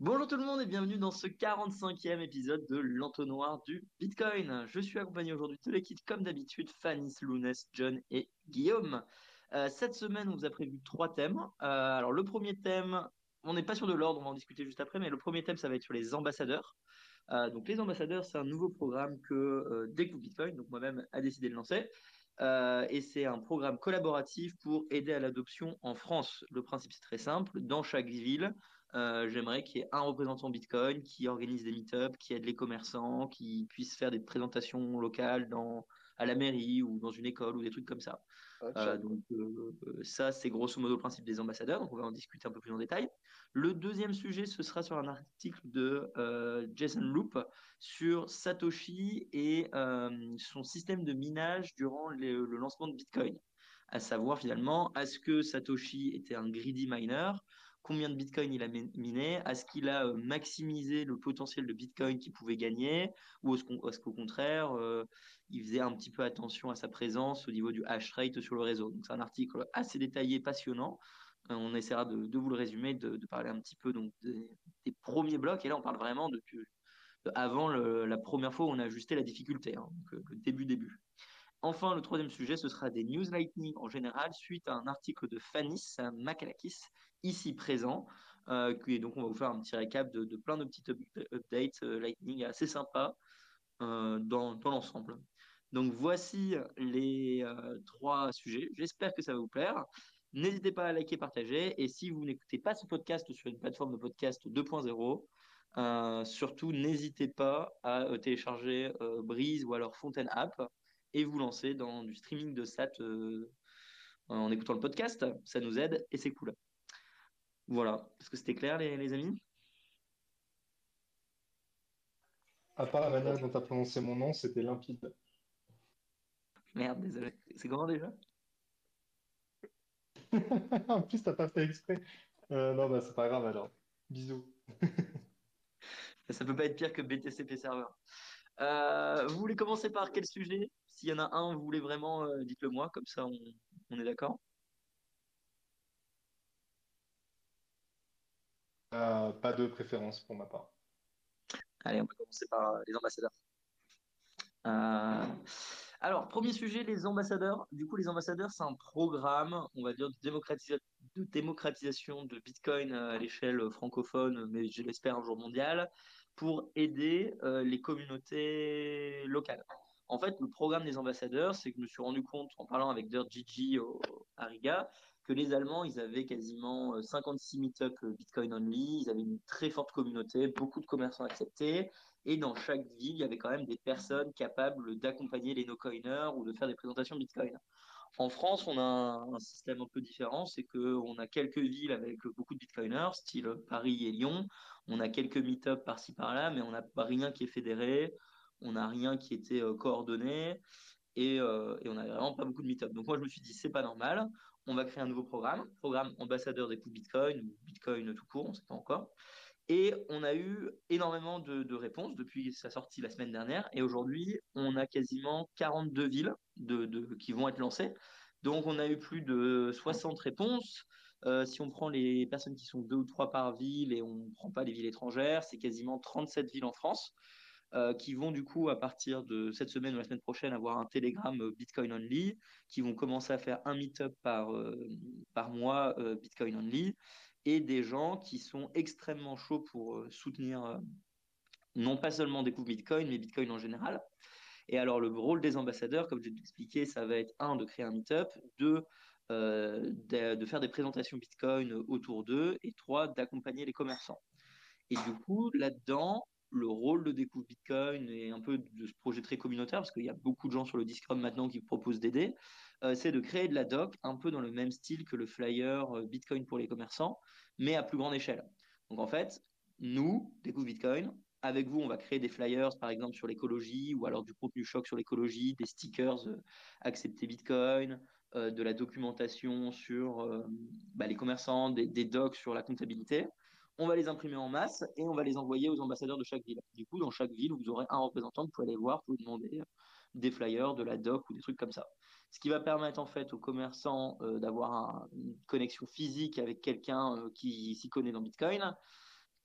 Bonjour tout le monde et bienvenue dans ce 45e épisode de l'entonnoir du Bitcoin. Je suis accompagné aujourd'hui de l'équipe comme d'habitude, Fanny, Lounès, John et Guillaume. Euh, cette semaine, on vous a prévu trois thèmes. Euh, alors le premier thème, on n'est pas sûr de l'ordre, on va en discuter juste après, mais le premier thème, ça va être sur les ambassadeurs. Euh, donc les ambassadeurs, c'est un nouveau programme que Découvre Bitcoin, donc moi-même, a décidé de lancer. Et c'est un programme collaboratif pour aider à l'adoption en France. Le principe, c'est très simple. Dans chaque ville, euh, j'aimerais qu'il y ait un représentant Bitcoin qui organise des meet-ups, qui aide les commerçants, qui puisse faire des présentations locales dans, à la mairie ou dans une école ou des trucs comme ça. Euh, donc euh, ça, c'est grosso modo le principe des ambassadeurs. Donc on va en discuter un peu plus en détail. Le deuxième sujet, ce sera sur un article de euh, Jason Loop sur Satoshi et son système de minage durant le lancement de Bitcoin. À savoir finalement, est-ce que Satoshi était un greedy miner? Combien de Bitcoin il a miné, est-ce qu'il a maximisé le potentiel de Bitcoin qu'il pouvait gagner, ou est-ce qu'au contraire, euh, il faisait un petit peu attention à sa présence au niveau du hash rate sur le réseau? Donc c'est un article assez détaillé, passionnant. Euh, on essaiera de, vous le résumer, de, parler un petit peu donc des, premiers blocs. Et là, on parle vraiment de, avant la première fois où on a ajusté la difficulté, hein, donc le début début. Enfin, le troisième sujet, ce sera des news lightning en général, suite à un article de Fanis Makalakis, ici présent. Euh, et donc, on va vous faire un petit récap de, plein de petites updates euh, lightning assez sympas euh, dans, l'ensemble. Donc, voici les euh, trois sujets. J'espère que ça va vous plaire. N'hésitez pas à liker, partager. Et si vous n'écoutez pas ce podcast sur une plateforme de podcast 2.0, euh, surtout n'hésitez pas à euh, télécharger Breeze ou alors Fontaine App et vous lancer dans du streaming de SAT euh, en écoutant le podcast. Ça nous aide et c'est cool. Voilà. Est-ce que c'était clair, les, les amis? À part la manière dont tu as prononcé mon nom, c'était limpide. Merde, désolé. C'est comment déjà? En plus, t'as pas fait exprès. Euh, non, bah c'est pas grave alors. Bisous. Ça peut pas être pire que BTCP Server. Euh, vous voulez commencer par quel sujet? S'il y en a un, vous voulez vraiment, euh, dites-le moi, comme ça on, on est d'accord. Euh, pas de préférence pour ma part. Allez, on va commencer par euh, les ambassadeurs. Euh, alors, premier sujet, les ambassadeurs. Du coup, les ambassadeurs, c'est un programme, on va dire, de, démocratisa de démocratisation de Bitcoin à l'échelle francophone, mais je l'espère un jour mondiale, pour aider euh, les communautés locales. En fait, le programme des ambassadeurs, c'est que je me suis rendu compte en parlant avec Dirt Gigi à Riga que les Allemands, ils avaient quasiment 56 meet-up Bitcoin only, ils avaient une très forte communauté, beaucoup de commerçants acceptés, et dans chaque ville, il y avait quand même des personnes capables d'accompagner les no-coiners ou de faire des présentations Bitcoin. En France, on a un, un système un peu différent, c'est que on a quelques villes avec beaucoup de Bitcoiners, style Paris et Lyon. On a quelques meet-up par-ci par-là, mais on n'a rien qui est fédéré, on n'a rien qui était euh, coordonné et, euh, on n'a vraiment pas beaucoup de meet-up. Donc moi, je me suis dit, c'est pas normal, on va créer un nouveau programme, programme ambassadeur des coups Bitcoin ou Bitcoin tout court, on ne sait pas encore. Et on a eu énormément de, réponses depuis sa sortie la semaine dernière. Et aujourd'hui, on a quasiment 42 villes qui vont être lancées. Donc, on a eu plus de 60 réponses. Euh, si on prend les personnes qui sont deux ou trois par ville et on ne prend pas les villes étrangères, c'est quasiment 37 villes en France euh, qui vont du coup à partir de cette semaine ou la semaine prochaine avoir un Telegram euh, Bitcoin only, qui vont commencer à faire un meet-up par euh, par mois Bitcoin only, et des gens qui sont extrêmement chauds pour soutenir non pas seulement des coups Bitcoin, mais Bitcoin en général. Et alors le rôle des ambassadeurs, comme je l'ai expliqué, ça va être un de créer un meet-up, deux de, de, faire des présentations Bitcoin autour d'eux, et trois d'accompagner les commerçants. Et du coup, là-dedans, le rôle de Découvre Bitcoin et un peu de ce projet très communautaire, parce qu'il y a beaucoup de gens sur le Discord maintenant qui proposent d'aider, euh, c'est de créer de la doc un peu dans le même style que le flyer euh, Bitcoin pour les commerçants, mais à plus grande échelle. Donc en fait, nous, Découvre Bitcoin, avec vous, on va créer des flyers, par exemple, sur l'écologie, ou alors du contenu choc sur l'écologie, des stickers euh, accepter Bitcoin, euh, de la documentation sur bah, les commerçants, des docs sur la comptabilité on va les imprimer en masse et on va les envoyer aux ambassadeurs de chaque ville. Du coup, dans chaque ville, vous aurez un représentant, vous pouvez aller voir, vous demander des flyers, de la doc ou des trucs comme ça. Ce qui va permettre en fait aux commerçants euh, d'avoir un, une connexion physique avec quelqu'un euh, qui s'y connaît dans Bitcoin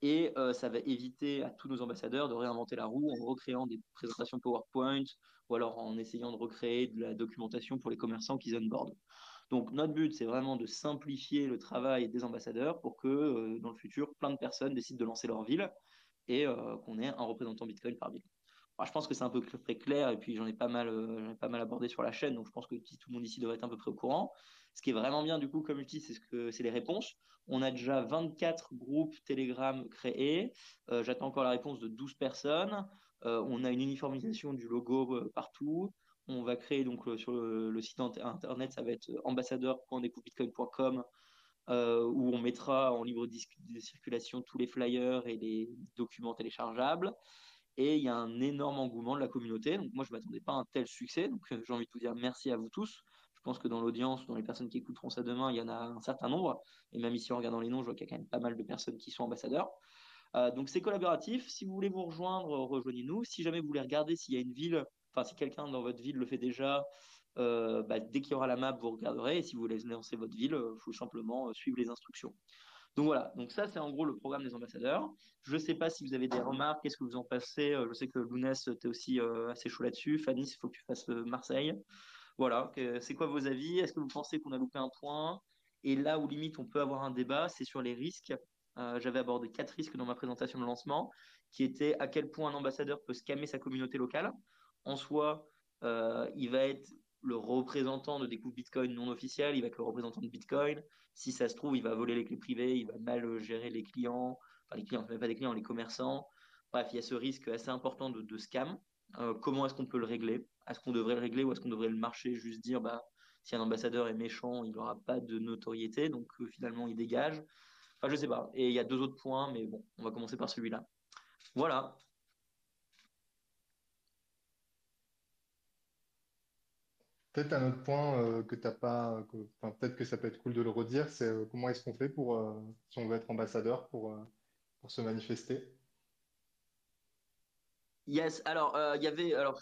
Et ça va éviter à tous nos ambassadeurs de réinventer la roue en recréant des présentations PowerPoint ou alors en essayant de recréer de la documentation pour les commerçants qui onboardent. Donc notre but, c'est vraiment de simplifier le travail des ambassadeurs pour que dans le futur, plein de personnes décident de lancer leur ville et qu'on ait un représentant Bitcoin par ville je pense que c'est un peu très clair et puis j'en ai pas mal, euh, abordé sur la chaîne, donc je pense que tout le monde ici devrait être un peu près au courant. Ce qui est vraiment bien du coup, comme je dis, c'est les réponses. On a déjà 24 groupes Telegram créés. Euh, j'attends encore la réponse de 12 personnes. Euh, on a une uniformisation du logo partout. On va créer donc sur le, site internet, ça va être ambassadeur.découpbitcoin.com où on mettra en libre circulation tous les flyers et les documents téléchargeables et il y a un énorme engouement de la communauté. Donc moi, je ne m'attendais pas à un tel succès. Donc euh, j'ai envie de vous dire merci à vous tous. Je pense que dans l'audience, dans les personnes qui écouteront ça demain, il y en a un certain nombre. Et même ici, en regardant les noms, je vois qu'il y a quand même pas mal de personnes qui sont ambassadeurs. Euh, donc c'est collaboratif. Si vous voulez vous rejoindre, rejoignez-nous. Si jamais vous voulez regarder s'il y a une ville, enfin si quelqu'un dans votre ville le fait déjà, euh, bah, dès qu'il y aura la map, vous regarderez. Et si vous voulez lancer votre ville, il faut simplement suivre les instructions. Donc voilà, donc ça c'est en gros le programme des ambassadeurs. Je ne sais pas si vous avez des remarques, qu'est-ce que vous en pensez? Euh, je sais que Lounès, tu es aussi euh, assez chaud là-dessus. Fanny, il faut que tu fasses euh, Marseille. Voilà, c'est quoi vos avis? Est-ce que vous pensez qu'on a loupé un point? Et là où limite on peut avoir un débat, c'est sur les risques. J'avais abordé quatre risques dans ma présentation de lancement, qui étaient à quel point un ambassadeur peut scammer sa communauté locale. En soi, il va être le représentant de découpe Bitcoin non officiel, il va être le représentant de Bitcoin. Si ça se trouve, il va voler les clés privées, il va mal gérer les clients, enfin les clients, même pas des clients, les commerçants. Bref, il y a ce risque assez important de, scam. Euh, comment est-ce qu'on peut le régler? Est-ce qu'on devrait le régler ou est-ce qu'on devrait le marcher, juste dire bah, si un ambassadeur est méchant, il n'aura pas de notoriété, donc euh, finalement il dégage? Enfin, je sais pas. Et il y a deux autres points, mais bon, on va commencer par celui-là. Voilà. Peut-être un autre point euh, que t'as pas, peut-être que ça peut être cool de le redire, c'est euh, comment est-ce qu'on fait pour, euh, si on veut être ambassadeur, pour, pour se manifester? Yes, alors il y avait alors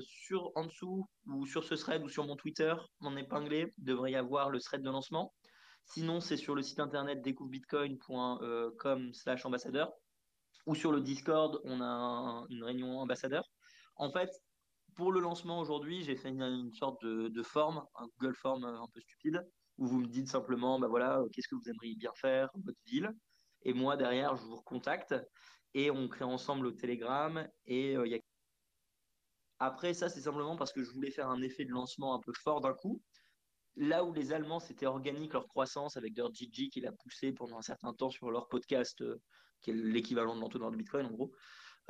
sur en dessous ou sur ce thread ou sur mon Twitter, mon épinglé, devrait y avoir le thread de lancement. Sinon, c'est sur le site internet découvrebitcoin.com slash ambassadeur ou sur le Discord, on a une réunion ambassadeur. En fait, pour le lancement aujourd'hui, j'ai fait une, sorte de, forme, un Google Form un peu stupide, où vous me dites simplement, bah voilà, euh, qu'est-ce que vous aimeriez bien faire, votre ville. Et moi, derrière, je vous recontacte et on crée ensemble le Telegram. Et euh, Après, ça, c'est simplement parce que je voulais faire un effet de lancement un peu fort d'un coup. Là où les Allemands, c'était organique leur croissance avec leur Gigi qui l'a poussé pendant un certain temps sur leur podcast, euh, qui est l'équivalent de l'entonnoir de Bitcoin en gros.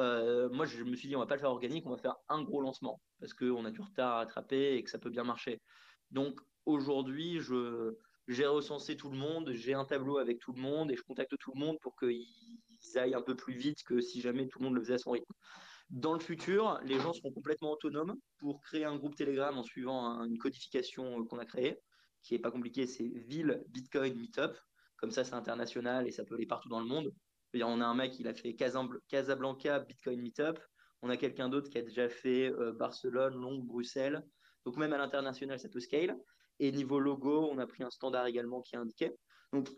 Euh, moi, je me suis dit, on va pas le faire organique, on va faire un gros lancement parce qu'on a du retard à rattraper et que ça peut bien marcher. Donc aujourd'hui, je, j'ai recensé tout le monde, j'ai un tableau avec tout le monde et je contacte tout le monde pour qu'ils aillent un peu plus vite que si jamais tout le monde le faisait à son rythme. Dans le futur, les gens seront complètement autonomes pour créer un groupe Telegram en suivant une codification qu'on a créée, qui est pas compliquée, c'est Ville Bitcoin Meetup. Comme ça, c'est international et ça peut aller partout dans le monde on a un mec, il a fait Casablanca Bitcoin Meetup. On a quelqu'un d'autre qui a déjà fait euh, Barcelone, Londres, Bruxelles. Donc même à l'international, ça peut scale. Et niveau logo, on a pris un standard également qui est indiqué. Donc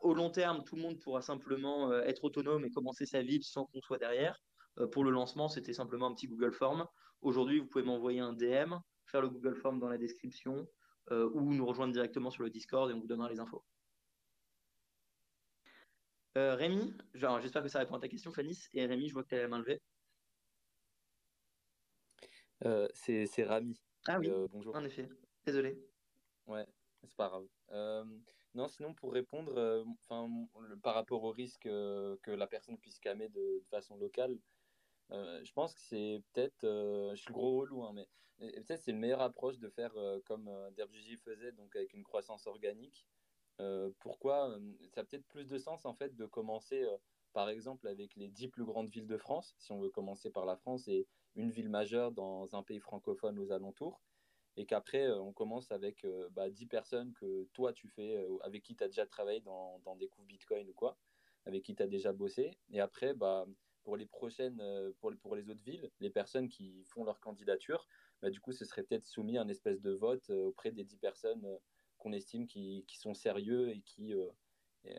au long terme, tout le monde pourra simplement euh, être autonome et commencer sa vie sans qu'on soit derrière. Euh, pour le lancement, c'était simplement un petit Google Form. Aujourd'hui, vous pouvez m'envoyer un DM, faire le Google Form dans la description ou nous rejoindre directement sur le Discord et on vous donnera les infos. Euh, Rémi, j'espère que ça répond à ta question, Fanny. Et Rémi, je vois que tu as la main levée. Euh, c'est Rami. Ah oui, euh, bonjour. En effet, désolé. Ouais, c'est pas grave. non, sinon, pour répondre, par rapport au risque que la personne puisse calmer de, façon locale, je pense que c'est peut-être, je suis le gros relou, hein, mais peut-être c'est une meilleure approche de faire comme Derbjiji faisait, donc avec une croissance organique. Euh, pourquoi euh, ça a peut-être plus de sens en fait de commencer euh, par exemple avec les dix plus grandes villes de France, si on veut commencer par la France et une ville majeure dans un pays francophone aux alentours, et qu'après on commence avec bah, 10 personnes que toi tu fais, avec qui tu as déjà travaillé dans, dans des coups Bitcoin ou quoi, avec qui tu as déjà bossé, et après bah, pour les prochaines, pour, pour les autres villes, les personnes qui font leur candidature, bah, du coup ce serait peut-être soumis à une espèce de vote auprès des 10 personnes qu'on estime qui, sont sérieux et qui, euh,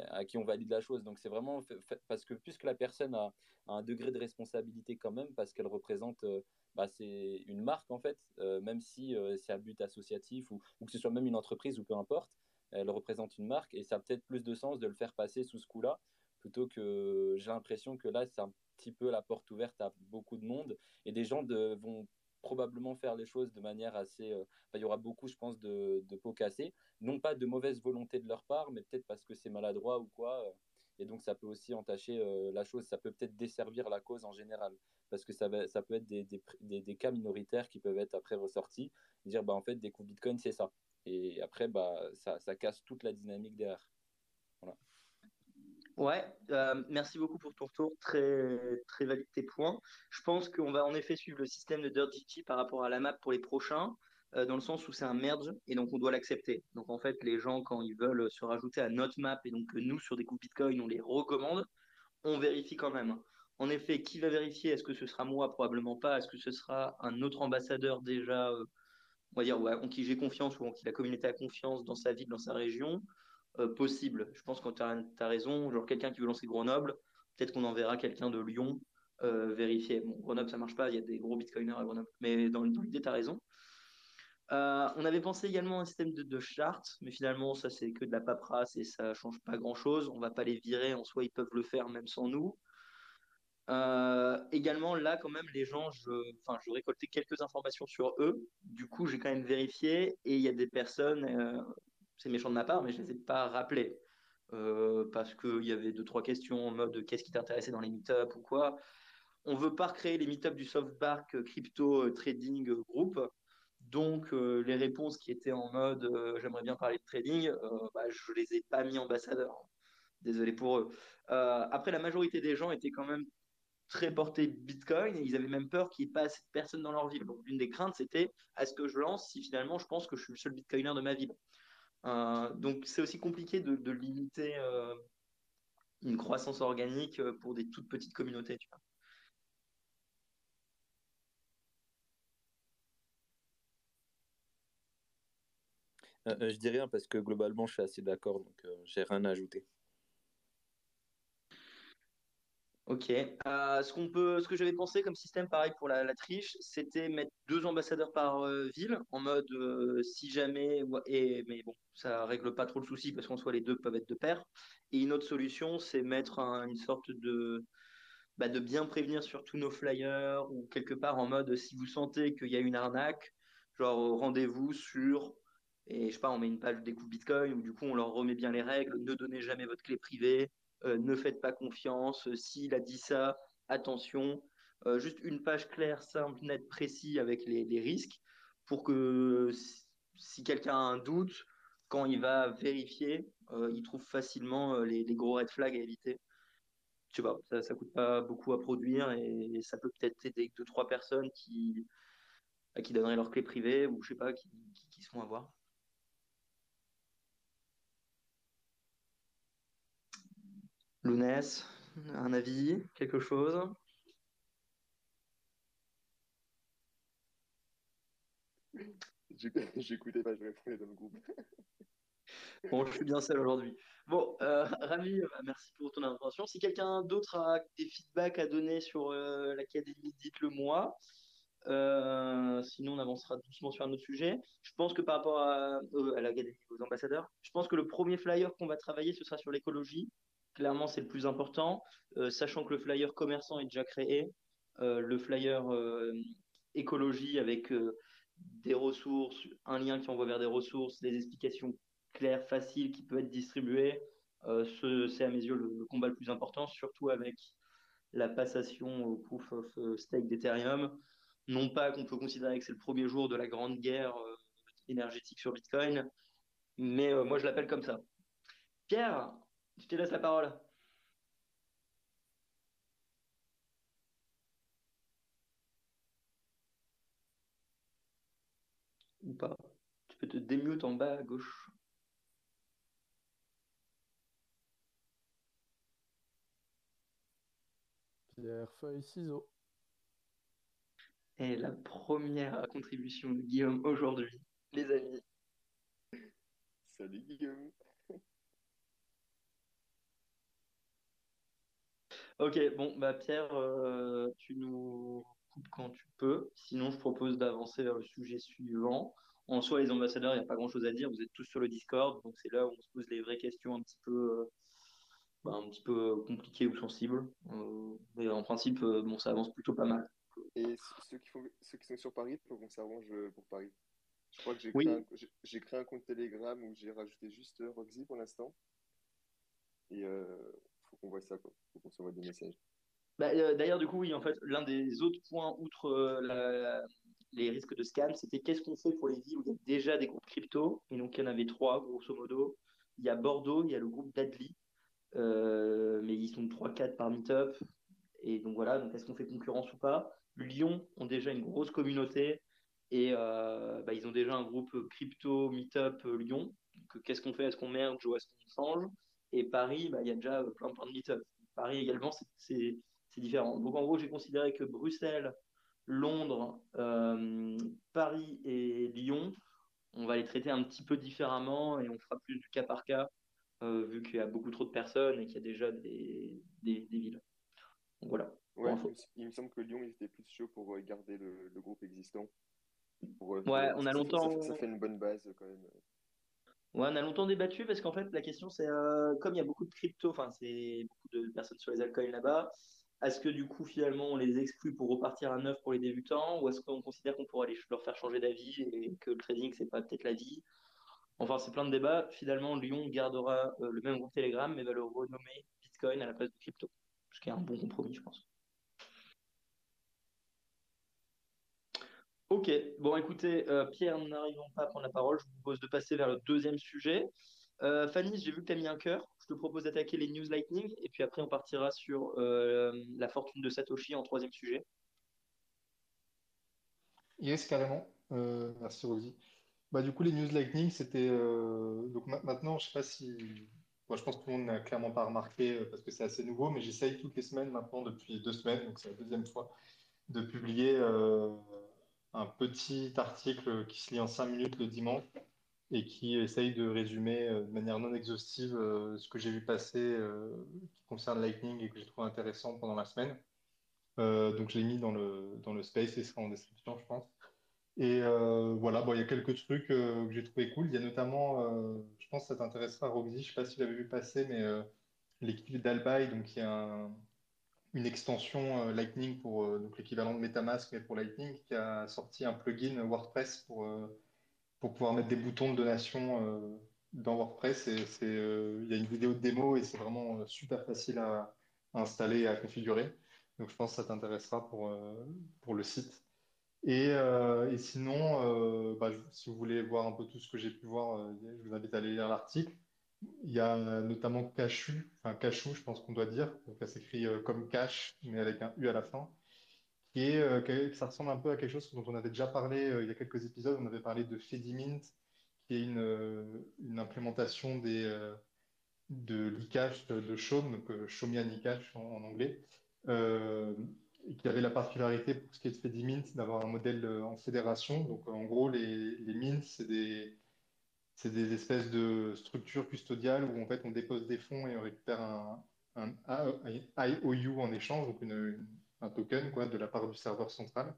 à qui on valide la chose. Donc c'est vraiment parce que puisque la personne a, un degré de responsabilité quand même, parce qu'elle représente, euh, bah, c'est une marque en fait, euh, même si euh, c'est à but associatif ou, ou, que ce soit même une entreprise ou peu importe, elle représente une marque et ça a peut-être plus de sens de le faire passer sous ce coup-là plutôt que j'ai l'impression que là c'est un petit peu la porte ouverte à beaucoup de monde et des gens de, vont probablement faire les choses de manière assez. Euh, il y aura beaucoup, je pense, de, de pots cassés. Non pas de mauvaise volonté de leur part, mais peut-être parce que c'est maladroit ou quoi. Euh, et donc, ça peut aussi entacher euh, la chose. Ça peut peut-être desservir la cause en général. Parce que ça, va, ça peut être des, des, des, cas minoritaires qui peuvent être après ressortis. Dire, bah, en fait, des coups Bitcoin, c'est ça. Et après, bah, ça, ça casse toute la dynamique derrière. Voilà. Ouais, euh, merci beaucoup pour ton retour, très, très valide tes points. Je pense qu'on va en effet suivre le système de DirtGT par rapport à la map pour les prochains, euh, dans le sens où c'est un merge et donc on doit l'accepter. Donc en fait, les gens, quand ils veulent se rajouter à notre map et donc nous, sur des coups Bitcoin, on les recommande, on vérifie quand même. En effet, qui va vérifier? Est-ce que ce sera moi? Probablement pas. Est-ce que ce sera un autre ambassadeur déjà, euh, on va dire, ouais, en qui j'ai confiance ou en qui la communauté a confiance dans sa ville, dans sa région? Possible. Je pense que tu as, raison, genre quelqu'un qui veut lancer Grenoble, peut-être qu'on enverra quelqu'un de Lyon euh, vérifier. Bon, Grenoble, ça marche pas, il y a des gros bitcoiners à Grenoble, mais dans, l'idée, tu as raison. Euh, on avait pensé également à un système de, de chartes, mais finalement, ça, c'est que de la paperasse et ça change pas grand-chose. On va pas les virer, en soi, ils peuvent le faire même sans nous. également, là, quand même, les gens, je, je récoltais quelques informations sur eux. Du coup, j'ai quand même vérifié et il y a des personnes, c'est méchant de ma part, mais je ne les ai pas rappelés. Euh, parce qu'il y avait deux, trois questions en mode qu'est-ce qui t'intéressait dans les meet-up ou quoi. On veut pas recréer les meet-up du SoftBark Crypto Trading Group. Donc, euh, les réponses qui étaient en mode euh, j'aimerais bien parler de trading, bah, je les ai pas mis ambassadeurs. Désolé pour eux. après, la majorité des gens étaient quand même très portés Bitcoin ils avaient même peur qu'il n'y ait pas assez de personnes dans leur ville. Donc, l'une des craintes, c'était est-ce que je lance si finalement je pense que je suis le seul Bitcoiner de ma ville? euh, donc c'est aussi compliqué de, limiter euh, une croissance organique euh, pour des toutes petites communautés. Tu vois. je dis rien parce que globalement je suis assez d'accord, donc j'ai rien à ajouter. Ok. Euh, ce qu'on peut, ce que j'avais pensé comme système, pareil pour la, triche, c'était mettre deux ambassadeurs par euh, ville, en mode euh, si jamais, et mais bon, ça règle pas trop le souci parce qu'en soit les deux peuvent être de pair. Et une autre solution, c'est mettre une sorte de, bah, de bien prévenir sur tous nos flyers ou quelque part en mode si vous sentez qu'il y a une arnaque, genre rendez-vous sur et je sais pas, on met une page des coups Bitcoin où du coup on leur remet bien les règles, ne donnez jamais votre clé privée, ne faites pas confiance, euh, s'il a dit ça, attention. Euh, juste une page claire, simple, nette, précis avec les, risques pour que si, quelqu'un a un doute, quand il va vérifier, il trouve facilement les, gros red flags à éviter. Tu vois, ça, ça coûte pas beaucoup à produire et, ça peut peut-être aider deux, trois personnes qui, qui donneraient leur clé privée ou je sais pas, qui, qui, qui se font avoir. Lounès, un avis, quelque chose? J'écoutais pas, je répondais dans le groupe. Bon, je suis bien seul aujourd'hui. Bon, euh, Rami, euh, merci pour ton intervention. Si quelqu'un d'autre a des feedbacks à donner sur euh, l'académie, dites-le moi. sinon, on avancera doucement sur un autre sujet. Je pense que par rapport à, à l'académie, aux ambassadeurs, je pense que le premier flyer qu'on va travailler, ce sera sur l'écologie. Clairement, c'est le plus important, euh, sachant que le flyer commerçant est déjà créé. Euh, le flyer euh, écologie avec des ressources, un lien qui envoie vers des ressources, des explications claires, faciles, qui peuvent être distribuées. c'est à mes yeux le, combat le plus important, surtout avec la passation au proof of stake d'Ethereum. Non pas qu'on peut considérer que c'est le premier jour de la grande guerre énergétique sur Bitcoin, mais moi je l'appelle comme ça. Pierre, je te laisse la parole. Ou pas. Tu peux te démute en bas à gauche. Pierre, feuille, ciseaux. Et la première contribution de Guillaume aujourd'hui, les amis. Salut Guillaume. Ok, bon, bah Pierre, euh, tu nous coupes quand tu peux. Sinon, je propose d'avancer vers le sujet suivant. En soi, les ambassadeurs, il n'y a pas grand-chose à dire. Vous êtes tous sur le Discord, donc c'est là où on se pose les vraies questions un petit peu, euh, bah, un petit peu compliquées ou sensibles. Euh, mais en principe, euh, bon, ça avance plutôt pas mal. Et ceux qui font, ceux qui sont sur Paris, il faut qu'on s'arrange pour Paris. Je crois que j'ai Oui. créé un, créé compte Telegram où j'ai rajouté juste Roxy pour l'instant. Et euh, faut qu'on voit ça, quoi. Faut qu'on s'envoie des messages. Bah, euh, d'ailleurs, du coup, oui, en fait, l'un des autres points, outre euh, les risques de scam, c'était qu'est-ce qu'on fait pour les villes où il y a déjà des groupes crypto? Et donc, il y en avait trois, grosso modo. Il y a Bordeaux, il y a le groupe d'Adli, euh, mais ils sont 3-4 par meetup. Et donc voilà, donc est-ce qu'on fait concurrence ou pas? Lyon ont déjà une grosse communauté et bah, ils ont déjà un groupe crypto meetup Lyon. Qu'est-ce qu'on fait? Est-ce qu'on merge ou est-ce qu'on change? Et Paris, bah, il y a déjà euh, plein plein de meetup. Paris également, c'est différent. Donc en gros, j'ai considéré que Bruxelles, Londres, euh, Paris et Lyon, on va les traiter un petit peu différemment et on fera plus du cas par cas, euh, vu qu'il y a beaucoup trop de personnes et qu'il y a déjà des, des, des villes. Donc voilà. Ouais, il, me s- il me semble que Lyon, ils étaient plus chauds pour garder le, le groupe existant. Pour, Ouais, on a longtemps- Ça fait, ça fait une bonne base quand même. Ouais, on a longtemps débattu parce qu'en fait, la question c'est euh, comme il y a beaucoup de crypto, enfin, c'est beaucoup de personnes sur les altcoins là-bas, est-ce que du coup, finalement, on les exclut pour repartir à neuf pour les débutants ou est-ce qu'on considère qu'on pourrait les- leur faire changer d'avis et que le trading, c'est pas peut-être la vie? Enfin, c'est plein de débats. Finalement, Lyon gardera euh, le même groupe Telegram mais va le renommer Bitcoin à la place de crypto, ce qui est un bon compromis, je pense. Ok, bon écoutez, euh, Pierre, n'arrivant pas à prendre la parole, je vous propose de passer vers le deuxième sujet. Euh, Fanny, j'ai vu que tu as mis un cœur. Je te propose d'attaquer les news lightning et puis après on partira sur euh, la fortune de Satoshi en troisième sujet. Yes, carrément. Euh, merci Rosie. Bah, du coup, les news Lightning, c'était. donc ma- maintenant, je sais pas si. Bon, je pense que tout le monde n'a clairement pas remarqué parce que c'est assez nouveau, mais j'essaye toutes les semaines maintenant depuis deux semaines, donc c'est la deuxième fois, de publier un petit article qui se lit en cinq minutes le dimanche et qui essaye de résumer euh, de manière non exhaustive euh, ce que j'ai vu passer euh, qui concerne Lightning et que j'ai trouvé intéressant pendant la semaine. Donc je l'ai mis dans le, dans le space et ce sera en description, je pense. Et voilà, bon, il y a quelques trucs que j'ai trouvé cool. Il y a notamment, je pense que ça t'intéressera, Roxy, je sais pas si tu l'avais vu passer, mais l'équipe d'Albai, donc y a un- une extension euh, Lightning pour euh, donc l'équivalent de MetaMask, mais pour Lightning, qui a sorti un plugin WordPress pour, euh, pour pouvoir mettre des boutons de donation dans WordPress. C'est, il y a une vidéo de démo et c'est vraiment super facile à, installer et à configurer. Donc je pense que ça t'intéressera pour, pour le site. Et, et sinon, bah, si vous voulez voir un peu tout ce que j'ai pu voir, je vous invite à aller lire l'article. Il y a notamment Cachu, enfin Cachou, je pense qu'on doit dire, ça s'écrit euh, comme cash, mais avec un U à la fin, qui est, euh, ça ressemble un peu à quelque chose dont on avait déjà parlé euh, il y a quelques épisodes. On avait parlé de Fedimint, qui est une, une implémentation des, de l'e-cash de Chaume, donc Chaumian e-cash en, anglais, qui avait la particularité pour ce qui est de Fedimint d'avoir un modèle en fédération. Donc en gros, les, les mints, c'est des, c'est des espèces de structures custodiales où en fait on dépose des fonds et on récupère un, IOU en échange, donc une- un token quoi, de la part du serveur central.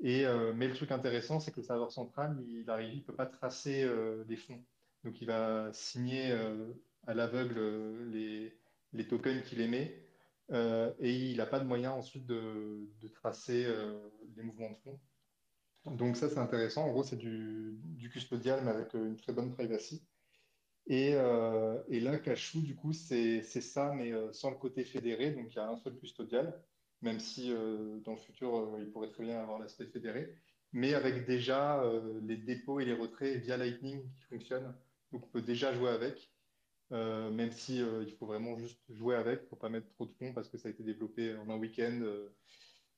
Et, euh, mais le truc intéressant, c'est que le serveur central, il arrive, il peut pas tracer euh, les fonds. Donc il va signer euh, à l'aveugle les, les tokens qu'il émet et il n'a pas de moyen ensuite de, de tracer les mouvements de fonds. Donc ça, c'est intéressant. En gros, c'est du, custodial, mais avec euh, une très bonne privacy. Et, euh, et là, Cachou, du coup, c'est ça, mais euh, sans le côté fédéré. Donc, il y a un seul custodial, même si dans le futur, il pourrait très bien avoir l'aspect fédéré, mais avec déjà les dépôts et les retraits via Lightning qui fonctionnent. Donc, on peut déjà jouer avec, même si il faut vraiment juste jouer avec, il faut pas mettre trop de fonds parce que ça a été développé en un week-end.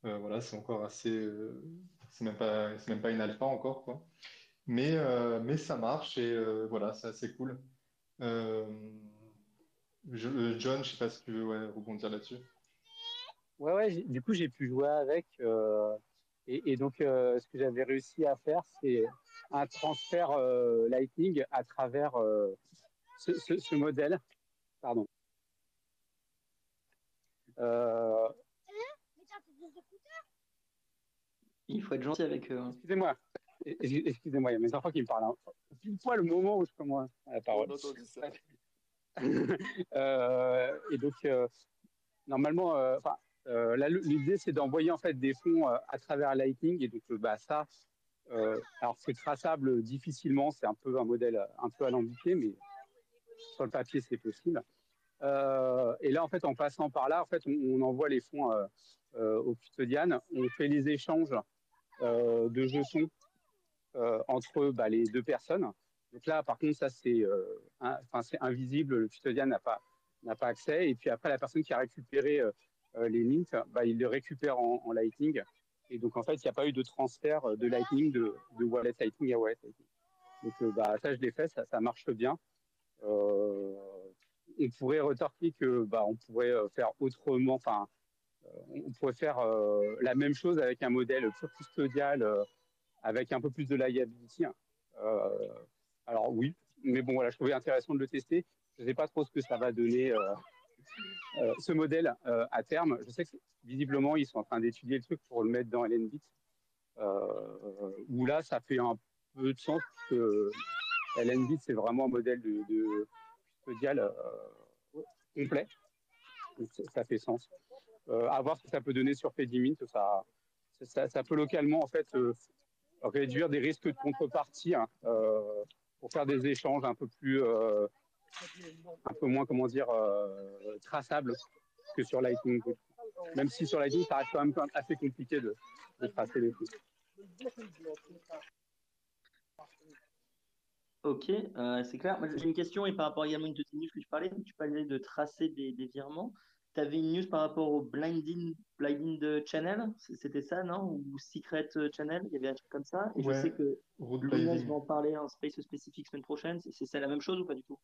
voilà, c'est encore assez, c'est même pas, c'est même pas une alpha encore, quoi. Mais, euh, mais ça marche et euh, voilà, c'est assez cool. Euh, je- euh, John, je sais pas si tu veux rebondir là-dessus. Ouais, ouais, du coup, j'ai pu jouer avec. et, donc, ce que j'avais réussi à faire, c'est un transfert Lightning à travers ce, modèle. Pardon. Il faut être gentil avec eux. hein. excusez-moi, Ex- excusez-moi, il y a mes enfants qui me parlent. hein. Pile poil le moment où je commence à la parole. Euh, et donc, euh, normalement, euh, enfin, euh, l'idée, c'est d'envoyer en fait des fonds euh, à travers Lightning. Et donc, euh, bah, ça, euh, alors c'est traçable difficilement. C'est un peu un modèle un peu alambiqué, mais sur le papier, c'est possible. Euh, et là, en fait, en passant par là, en fait, on, on envoie les fonds euh, euh, au custodian. On fait les échanges de jetons euh, entre bah, les deux personnes. Donc là, par contre, ça c'est euh, invisible, le custodian n'a pas, pas accès. Et puis après, la personne qui a récupéré euh, euh, les links, bah, il les récupère en, Lightning. Et donc en fait, il n'y a pas eu de transfert euh, de Lightning de, de Wallet Lightning à Wallet Lightning. Donc euh, bah, ça, je l'ai fait, ça, ça marche bien. Euh, on pourrait retorquer que bah, on pourrait euh, faire autrement, enfin, euh, on pourrait faire euh, la même chose avec un modèle pur custodial, euh, avec un peu plus de liability. hein. Euh, alors oui, mais bon, voilà, je trouvais intéressant de le tester. Je ne sais pas trop ce que ça va donner euh, euh, ce modèle euh, à terme. Je sais que visiblement, ils sont en train d'étudier le truc pour le mettre dans LNBit, euh, où là, ça fait un peu de sens que LNBit, c'est vraiment un modèle de, de custodial euh, complet. Donc, ça fait sens. Euh, à voir ce que ça peut donner sur Pedimint, ça, ça, peut localement en fait euh, réduire des risques de contrepartie hein, euh, pour faire des échanges un peu plus, un peu moins, comment dire, traçables que sur Lightning. Même si sur Lightning, ça reste quand même, assez compliqué de, tracer les flux. Ok, c'est clair. J'ai une question et par rapport également à une de tes que tu parlais, tu parlais de tracer des virements. Tu avais une news par rapport au blinding, blinding channel, C- c'était ça, non? Ou secret channel, il y avait un truc comme ça. Et je sais que Lunas va en parler en space spécifique semaine prochaine. C'est ça la même chose ou pas du tout?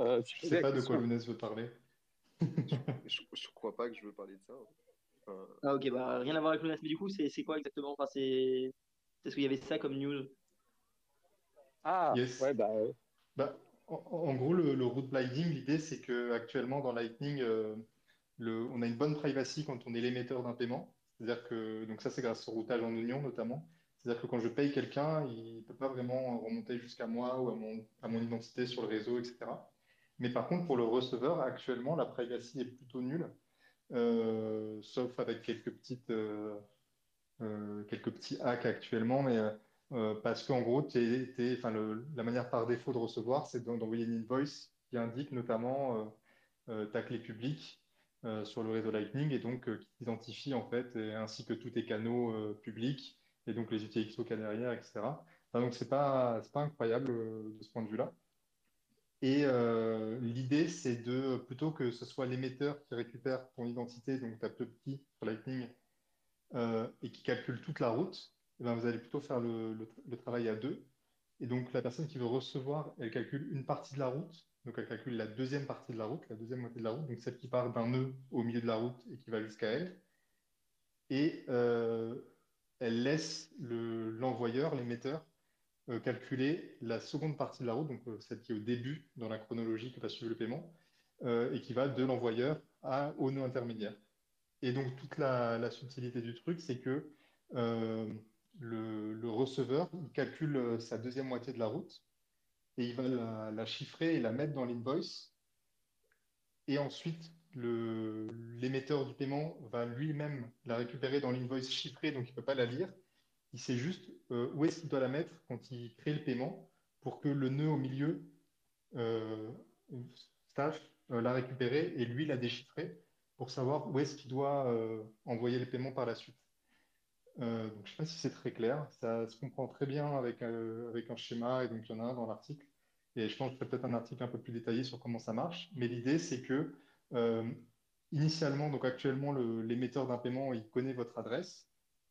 Euh, tu Je sais pas de quoi. Lounès veut parler. Je, je crois pas que je veux parler de ça. Enfin, Ah ok, bah rien à voir avec Lunas, mais du coup, c'est quoi exactement? Enfin, c'est. Est-ce qu'il y avait ça comme news? Ah, Yes. ouais, bah, euh, Bah, en, gros, le, le route blinding, l'idée, c'est que actuellement dans Lightning, euh, on a une bonne privacy quand on est l'émetteur d'un paiement. C'est-à-dire que, donc ça, c'est grâce au routage en oignon notamment. C'est-à-dire que quand je paye quelqu'un, il ne peut pas vraiment remonter jusqu'à moi ou à mon, identité sur le réseau, etc. Mais par contre, pour le receveur, actuellement, la privacy est plutôt nulle, euh, sauf avec quelques petites, euh, quelques petits hacks actuellement, mais euh, parce qu'en gros, la manière par défaut de recevoir, c'est d'en- d'envoyer une invoice qui indique notamment euh, euh, ta clé publique sur le réseau Lightning et donc qui t'identifie en fait, ainsi que tous tes canaux publics et donc les UTXO qu'il y a derrière, etc. Donc pas, c'est pas incroyable de ce point de vue-là. Et l'idée, c'est de, plutôt que ce soit l'émetteur qui récupère ton identité, donc ta petit sur Lightning, et qui calcule toute la route, eh ben, vous allez plutôt faire le, le- travail à deux. Et donc, la personne qui veut recevoir, elle calcule une partie de la route. Donc, elle calcule la deuxième partie de la route, la deuxième moitié de la route, donc celle qui part d'un nœud au milieu de la route et qui va jusqu'à elle. Et euh, elle laisse le- l'envoyeur, l'émetteur, euh, calculer la seconde partie de la route, donc euh, celle qui est au début dans la chronologie qui va suivre le paiement, et qui va de l'envoyeur au nœud intermédiaire. Et donc, toute la, la subtilité du truc, c'est que le, receveur, il calcule euh, sa deuxième moitié de la route et il va la, chiffrer et la mettre dans l'invoice. Et ensuite, l'émetteur du paiement va lui-même la récupérer dans l'invoice chiffrée, donc il ne peut pas la lire. Il sait juste euh, où est-ce qu'il doit la mettre quand il crée le paiement pour que le nœud au milieu euh, sache euh, la récupérer et lui la déchiffrer pour savoir où est-ce qu'il doit envoyer les paiements par la suite. Euh, donc, je ne sais pas si c'est très clair. Ça se comprend très bien avec, euh, avec un schéma, et donc il y en a un dans l'article. Et je pense que je peut-être un article un peu plus détaillé sur comment ça marche. Mais l'idée, c'est que euh, initialement, donc actuellement, le- l'émetteur d'un paiement, il connaît votre adresse.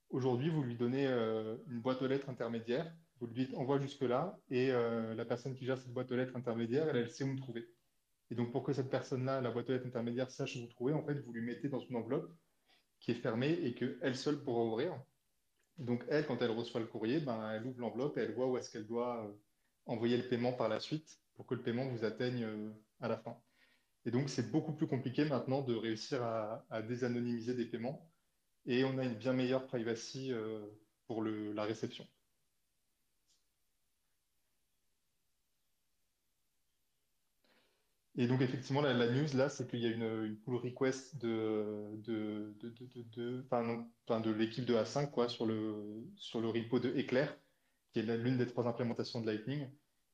Aujourd'hui, vous lui donnez une boîte aux lettres intermédiaire. Vous lui dites envoie jusque-là, et la personne qui gère cette boîte aux lettres intermédiaire, elle, elle sait où me trouver. Et donc, pour que cette personne-là, la boîte aux lettres intermédiaire, sache où vous trouver, en fait, vous lui mettez dans une enveloppe qui est fermée et qu'elle seule pourra ouvrir. Donc, elle, quand elle reçoit le courrier, ben, elle ouvre l'enveloppe et elle voit où est-ce qu'elle doit euh, envoyer le paiement par la suite. pour que le paiement vous atteigne à la fin. Et donc, c'est beaucoup plus compliqué maintenant de réussir à, désanonymiser des paiements. Et on a une bien meilleure privacy pour le, la réception. Et donc, effectivement, la, news, là, c'est qu'il y a une, pull request de, de, de, de, de l'équipe de A5 quoi, sur, le, sur le repo de Eclair, qui est l'une des trois implémentations de Lightning.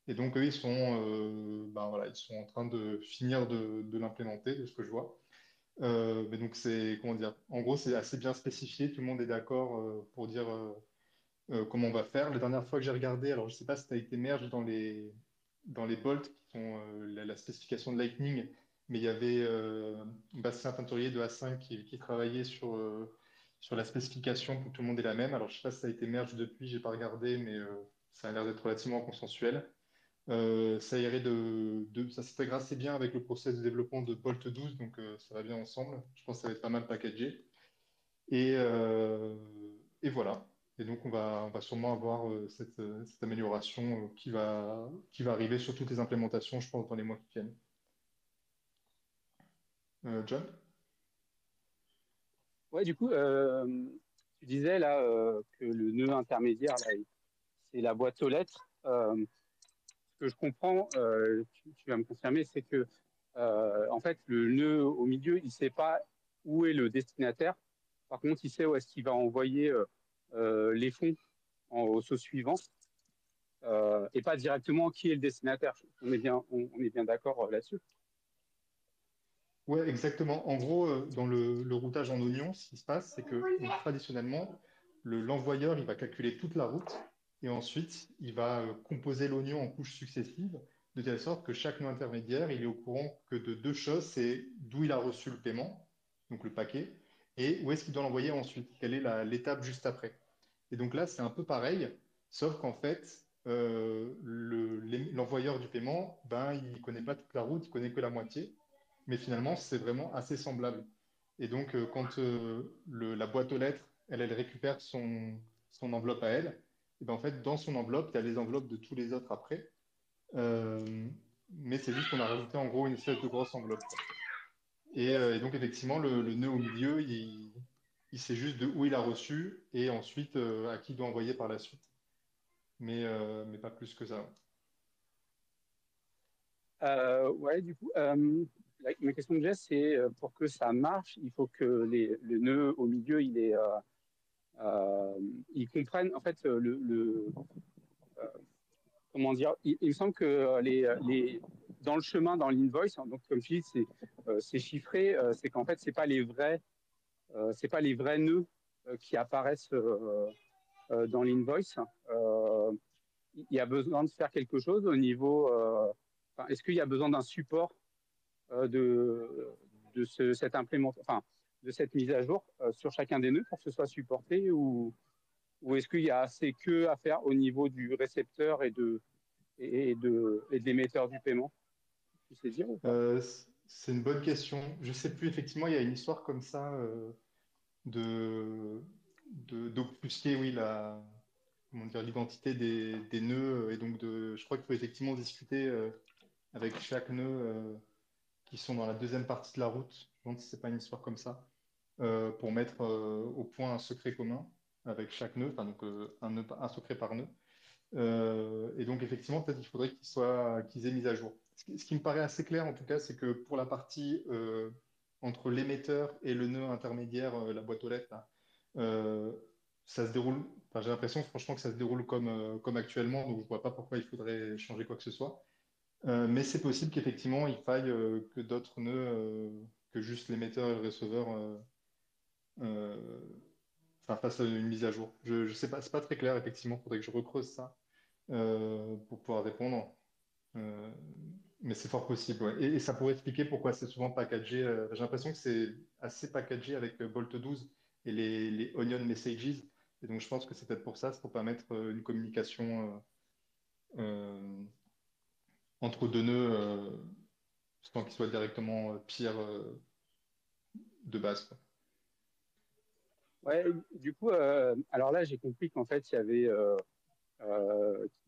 Et donc, eux, ils sont, euh, ben, voilà, ils sont en train de finir de, l'implémenter, de ce que je vois. Euh, mais donc, c'est, comment dire, en gros, c'est assez bien spécifié, tout le monde est d'accord euh, pour dire comment on va faire. La dernière fois que j'ai regardé, alors je ne sais pas si ça a été merge dans les, dans les bolts euh, la, spécification de Lightning, mais il y avait euh, Bastien Teinturier de A5 qui, travaillait sur, euh, sur la spécification pour que tout le monde ait la même. Alors, je ne sais pas si ça a été merge depuis, je n'ai pas regardé, mais ça a l'air d'être relativement consensuel. ça irait de, ça s'intègre assez bien avec le process de développement de Bolt 12, donc ça va bien ensemble. Je pense que ça va être pas mal packagé. Et voilà. Et donc, on va, on va sûrement avoir euh, cette, euh, cette, amélioration euh, qui, va, qui va arriver sur toutes les implémentations, je pense, dans les mois qui viennent. John? Ouais, du coup, tu disais là que le nœud intermédiaire, c'est la boîte aux lettres. ce que je comprends, tu, vas me confirmer, c'est que en fait, le nœud au milieu, il ne sait pas où est le destinataire. Par contre, il sait où est-ce qu'il va envoyer les fonds en, au saut suivant euh, et pas directement qui est le destinataire. On est bien, on, bien d'accord euh, là-dessus. Oui, exactement. En gros, dans le, routage en oignon, ce qui se passe, c'est que traditionnellement, l'envoyeur, va calculer toute la route et ensuite, il va composer l'oignon en couches successives de telle sorte que chaque nœud intermédiaire, il est au courant que de deux choses, c'est d'où il a reçu le paiement, donc le paquet, et où est-ce qu'il doit l'envoyer ensuite, quelle est l'étape juste après. Et donc là, c'est un peu pareil, sauf qu'en fait, euh, l'envoyeur du paiement, ben, il ne connaît pas toute la route, il connaît que la moitié, mais finalement, c'est vraiment assez semblable. Et donc, euh, quand euh, la boîte aux lettres, elle, récupère son, enveloppe à elle, et ben, en fait, dans son enveloppe, il y a les enveloppes de tous les autres après. mais c'est juste qu'on a rajouté en gros une espèce de grosse enveloppe. Et, donc, effectivement, le, nœud au milieu, il, il sait juste de où il a reçu et ensuite euh, à qui il doit envoyer par la suite. Mais, euh, mais pas plus que ça. Euh, ouais, du coup, ma question que j'ai, c'est pour que ça marche, il faut que les, le nœud au milieu, il est, il comprenne, en fait, le, comment dire, il, me semble que les, les, dans le chemin, dans l'invoice, hein, donc comme je dis, c'est chiffré, c'est qu'en fait, c'est pas les vrais euh, c'est pas les vrais nœuds euh, qui apparaissent euh, dans l'invoice. il y a besoin de faire quelque chose au niveau. Est-ce qu'il y a besoin d'un support de, cette mise à jour sur chacun des nœuds pour que ce soit supporté ou, est-ce qu'il y a assez que à faire au niveau du récepteur et de l'émetteur du paiement? Tu sais dire c'est une bonne question. Je ne sais plus, effectivement, il y a une histoire comme ça euh, de oui, la, l'identité des, des, nœuds. Et donc, de, je crois qu'il faut effectivement discuter euh, avec chaque nœud euh, qui sont dans la deuxième partie de la route. Je me demande si ce n'est pas une histoire comme ça, pour mettre au point un secret commun avec chaque nœud, enfin, donc un, un secret par nœud. et donc, effectivement, peut-être qu'il faudrait qu'ils soient, qu'ils aient mis à jour ce qui me paraît assez clair en tout cas, c'est que pour la partie euh, entre l'émetteur et le nœud intermédiaire, euh, la boîte aux lettres, euh, ça se déroule. j'ai l'impression franchement que ça se déroule comme, actuellement, donc je ne vois pas pourquoi il faudrait changer quoi que ce soit. mais c'est possible qu'effectivement il faille que d'autres nœuds que juste l'émetteur et le receveur fassent une mise à jour. Je ne sais pas, c'est pas très clair effectivement, il faudrait que je recreuse ça pour pouvoir répondre mais c'est fort possible. Et, ça pourrait expliquer pourquoi c'est souvent packagé. Euh, j'ai l'impression que c'est assez packagé avec euh, Bolt 12 et les, Onion Messages. Et donc, je pense que c'est peut-être pour ça, c'est pour permettre euh, une communication entre deux nœuds sans qu'ils soient directement pire de base. Ouais, du coup, alors là, j'ai compris qu'en fait, il y avait,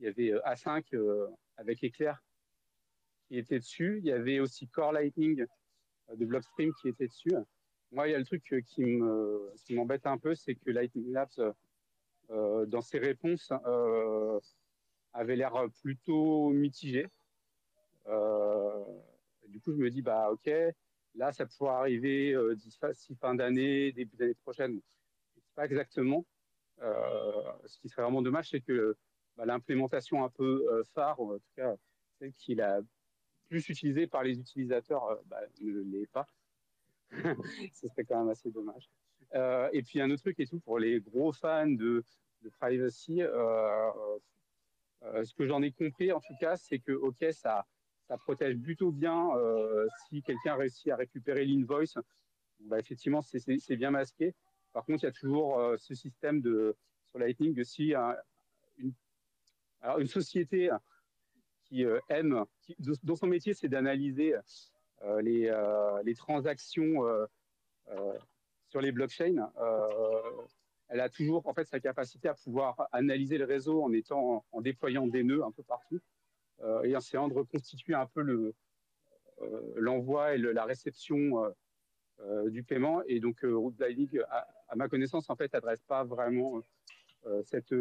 il y avait A5 avec Éclair qui était dessus. Il y avait aussi Core Lightning de Blockstream qui était dessus. Moi, il y a le truc qui me m'embête un peu, c'est que Lightning Labs euh, dans ses réponses euh, avait l'air plutôt mitigé. Euh, du coup, je me dis bah ok, là, ça pourrait arriver d'ici fin d'année, début d'année prochaine. C'est pas exactement. ce qui serait vraiment dommage, c'est que bah, l'implémentation un peu phare, en tout cas celle qui est plus utilisée par les utilisateurs, bah, ne l'est pas. Ce serait quand même assez dommage. Euh, et puis un autre truc et tout pour les gros fans de, de privacy, euh, euh, ce que j'en ai compris en tout cas, c'est que ok ça ça protège plutôt bien si quelqu'un réussit à récupérer l'invoice. Bah, effectivement c'est bien masqué. Par contre il y a toujours ce système de sur Lightning de si une, alors une société qui aime, dont son métier c'est d'analyser les, les, transactions sur les blockchains, euh, elle a toujours en fait sa capacité à pouvoir analyser le réseau en étant en déployant des nœuds un peu partout euh, et en essayant de reconstituer un peu le euh, l'envoi et la réception du paiement. Et donc Root Lightning, à, ma connaissance, en fait, adresse pas vraiment cette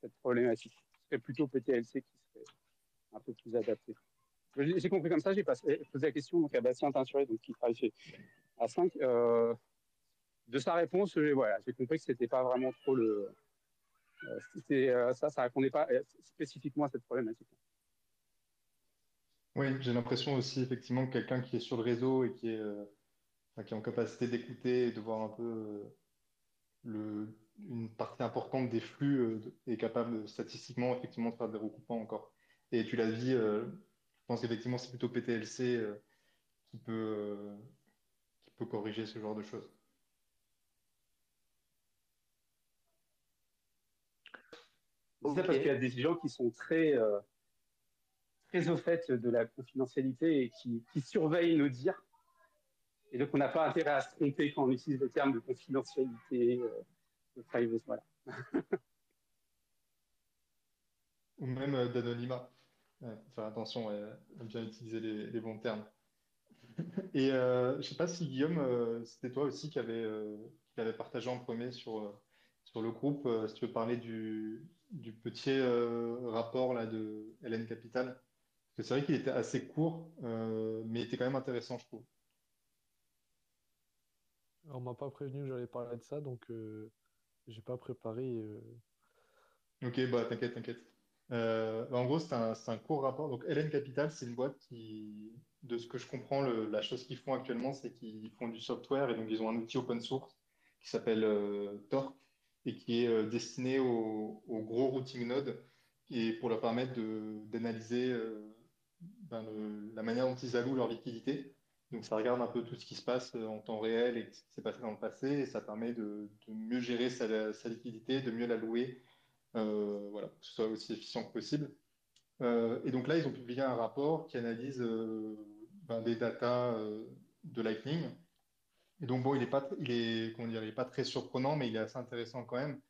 cette problématique. Ce serait plutôt PTLC qui un peu plus adapté. J'ai compris comme ça, j'ai posé la question donc, à Bastien Teinturé, donc, qui travaille chez à 5. Euh, de sa réponse, j'ai voilà, compris que c'était pas vraiment trop le. Euh, euh, ça, ça répondait pas spécifiquement à cette problématique. Oui, j'ai l'impression aussi effectivement que quelqu'un qui est sur le réseau et qui est, qui est en capacité d'écouter et de voir un peu une partie importante des flux est capable statistiquement effectivement de faire des recoupements encore. Et tu l'as dit, je pense qu'effectivement c'est plutôt PTLC qui peut peut corriger ce genre de choses. C'est parce qu'il y a des gens qui sont très, euh, très au fait de la confidentialité et qui, qui surveillent nos dires. Et donc, on n'a pas intérêt à se tromper quand on utilise le terme de confidentialité, euh, de privacy, voilà. Ou même euh, d'anonymat. Faire attention à bien utiliser les, les bons termes. Et euh, je sais pas si Guillaume, euh, c'était toi aussi qui avait, euh, qui avait partagé en premier sur, euh, sur le groupe, si tu veux parler du, du petit rapport là, de Hélène Capital. Parce que c'est vrai qu'il était assez court, mais il était quand même intéressant, je trouve. On m'a pas prévenu que j'allais parler de ça, donc j'ai pas préparé. Ok, bah t'inquiète, t'inquiète. Bah, en gros, c'est un, court rapport. Donc, Hélène Capital, c'est une boîte qui, de ce que je comprends, la chose qu'ils font actuellement, c'est qu'ils font du software et donc ils ont un outil open source qui s'appelle euh, Torque et qui est euh, destiné aux, gros routing nodes et pour leur permettre d'analyser euh, ben, la manière dont ils allouent leur liquidité. Donc ça regarde un peu tout ce qui se passe en temps réel et ce qui s'est passé dans le passé et ça permet de, mieux gérer sa, liquidité, de mieux l'allouer, voilà, que ce soit aussi efficient que possible. et donc là, ils ont publié un rapport qui analyse ben, des datas euh, de Lightning. Et donc, bon, il n'est pas, il est, comment dire, il est pas très surprenant, mais il est assez intéressant quand même.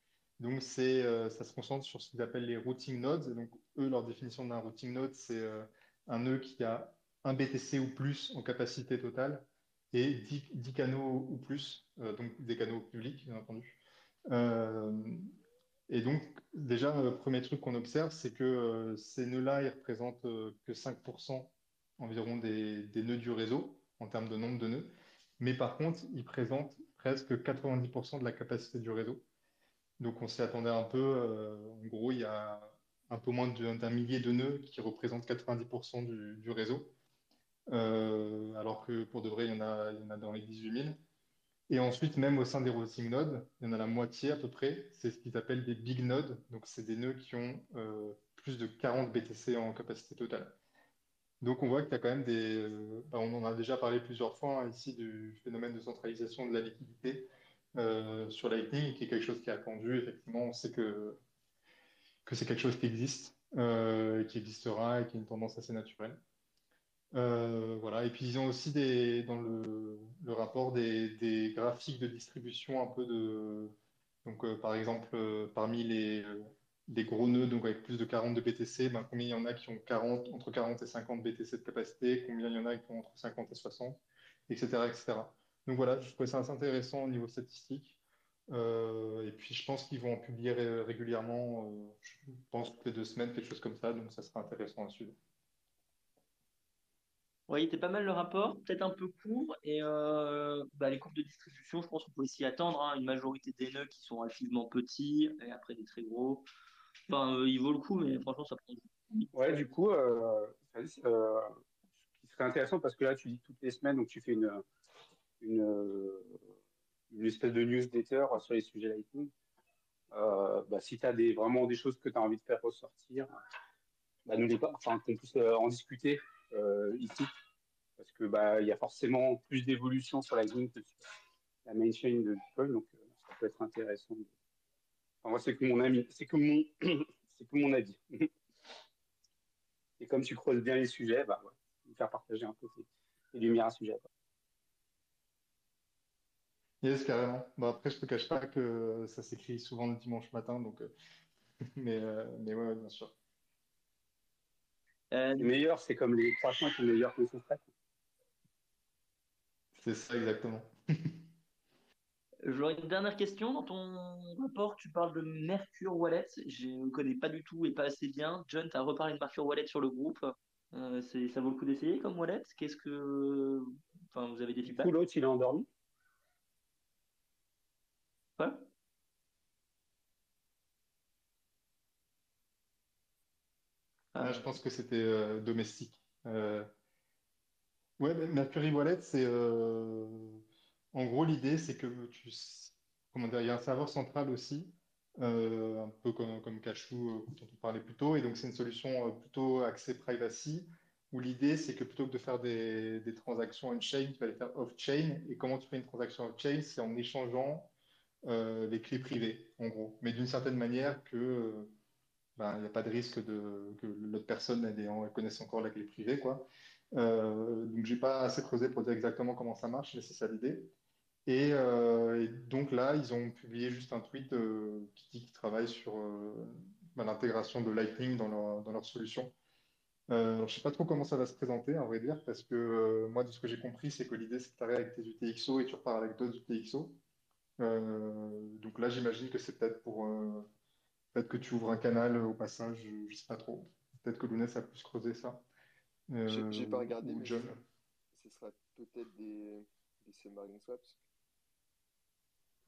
Donc, c'est, euh, ça se concentre sur ce qu'ils appellent les routing nodes. donc, eux, leur définition d'un routing node, c'est euh, un nœud qui a un BTC ou plus en capacité totale et 10, canaux ou plus, donc des canaux publics, bien entendu. Et donc, déjà, le premier truc qu'on observe, c'est que ces nœuds-là, ils représentent que 5% environ des, nœuds du réseau en termes de nombre de nœuds. Mais par contre, ils présentent presque 90% de la capacité du réseau. Donc on s'y attendait un peu. Euh, en gros, il y a un peu moins d'un millier de nœuds qui représentent 90% du, réseau. Euh, alors que pour de vrai, il y, en a, il y en a dans les 18 000. Et ensuite, même au sein des routing nodes, il y en a la moitié à peu près. C'est ce qu'ils appellent des big nodes. Donc, c'est des nœuds qui ont euh, plus de 40 BTC en capacité totale. Donc on voit qu'il y a quand même des... Euh, bah, on en a déjà parlé plusieurs fois hein, ici du phénomène de centralisation de la liquidité euh, sur Lightning, qui est quelque chose qui est attendu. Effectivement, on sait que, que c'est quelque chose qui existe, qui existera et qui est une tendance assez naturelle. Voilà. Et puis ils ont aussi dans le, rapport des, graphiques de distribution un peu de... Donc par exemple, parmi les, gros nœuds, donc avec plus de 40 de BTC, ben, combien il y en a qui ont 40, entre 40 et 50 BTC de capacité, combien il y en a qui ont entre 50 et 60, etc. etc. Donc voilà, je trouvais ça assez intéressant au niveau statistique. Euh, et puis je pense qu'ils vont en publier régulièrement, euh, je pense toutes les deux semaines, quelque chose comme ça, donc ça sera intéressant à suivre. Oui, il pas mal le rapport, peut-être un peu court. Et euh, bah, les courbes de distribution, je pense qu'on peut s'y attendre. Hein. une majorité des nœuds qui sont relativement petits et après des très gros. Enfin, il vaut le coup, mais franchement, ça prend Ouais, du coup, ce qui serait intéressant parce que là, tu dis toutes les semaines, donc tu fais une, une, une espèce de newsletter sur les sujets Lightning. Euh, bah, si tu as des, vraiment des choses que tu as envie de faire ressortir, bah, pas, enfin, qu'on puisse euh, en discuter euh, ici. Parce que bah, y a forcément plus d'évolution sur Lightning que sur la main chain de Bitcoin, donc ça peut être intéressant. Enfin, moi, c'est que mon ami, c'est que mon, c'est que mon avis. Et comme tu creuses bien les sujets, bah, ouais, faire partager un peu tes, lumières à sujet. Yes, carrément. Bon, après, je te cache pas que ça s'écrit souvent le dimanche matin, donc. Euh, mais, euh, mais ouais, bien sûr. Euh, les meilleurs, c'est comme les 300 qui sont meilleurs que les sous C'est ça, exactement. J'aurais une dernière question. Dans ton rapport, tu parles de Mercure Wallet. Je ne connais pas du tout et pas assez bien. John, tu as reparlé de Mercure Wallet sur le groupe. ça vaut le coup d'essayer comme wallet? Qu'est-ce que. Enfin, vous avez des feedbacks? L'autre, il est endormi ah, je pense que c'était euh, domestique. Euh... Ouais, Mercury Wallet, c'est euh, en gros l'idée, c'est que tu comment dire, il y a un serveur central aussi, euh, un peu comme, comme Cachou dont on parlait plus tôt, et donc c'est une solution plutôt axée privacy, où l'idée c'est que plutôt que de faire des, des transactions on-chain, tu vas les faire off-chain, et comment tu fais une transaction off-chain, c'est en échangeant les clés privées, en gros. Mais d'une certaine manière que ben, il n'y a pas de risque que l'autre personne connaisse encore la clé privée. Quoi. Euh, donc, j'ai pas assez creusé pour dire exactement comment ça marche, mais c'est ça l'idée. Et, donc là, ils ont publié juste un tweet qui dit qu'ils travaillent sur ben, l'intégration de Lightning dans leur, dans leur solution. je ne sais pas trop comment ça va se présenter, à vrai dire, parce que moi, de ce que j'ai compris, c'est que l'idée, c'est que tu arrives avec tes UTXO et tu repars avec d'autres UTXO. Euh, donc là, j'imagine que c'est peut-être pour euh, peut-être que tu ouvres un canal au passage, je ne sais pas trop. Peut-être que Lounès a plus creusé ça. Euh, J'ai pas regardé, mais ce sera peut-être des, des submarine swaps.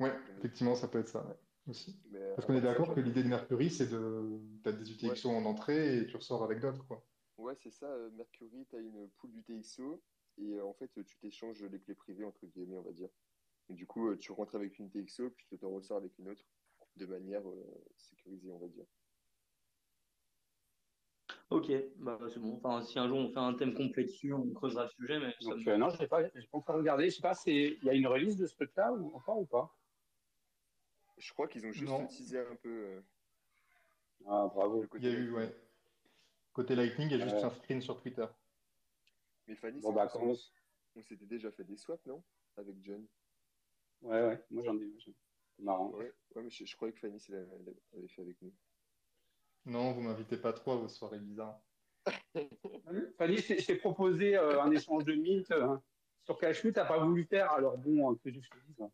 Ouais, effectivement, ça peut être ça aussi. Parce qu'on est d'accord que l'idée de Mercury, c'est de. Tu as des UTXO en entrée et tu ressors avec d'autres, quoi. Ouais, c'est ça. Mercury, tu as une pool d'UTXO et en fait, tu t'échanges les clés privées, entre guillemets, on va dire du coup, euh, tu rentres avec une TXO, puis tu t'en ressors avec une autre, de manière euh, sécurisée, on va dire. Ok, bah, c'est bon. Enfin, si un jour on fait un thème complet dessus, on creusera le sujet. Mais Donc, euh, non, je n'ai pas, pas, encore regardé. Je sais pas, il y a une release de ce truc-là ou encore ou pas? Je crois qu'ils ont juste utilisé un peu. Ah, bravo. Il y a eu, ouais. Côté Lightning, il y a juste un screen sur Twitter. Mais Fanny, bon, bah, on, on s'était déjà fait des swaps, non? Avec John. Ouais, ouais, moi j'en ai. C'est marrant. Ouais, ouais mais je, je, croyais que Fanny l'avait fait avec nous. Non, vous m'invitez pas trop à vos soirées bizarres. Fanny, je t'ai proposé euh, un échange de mythes euh, sur Cachu, t'as pas voulu faire, alors bon, que je te dise. Hein.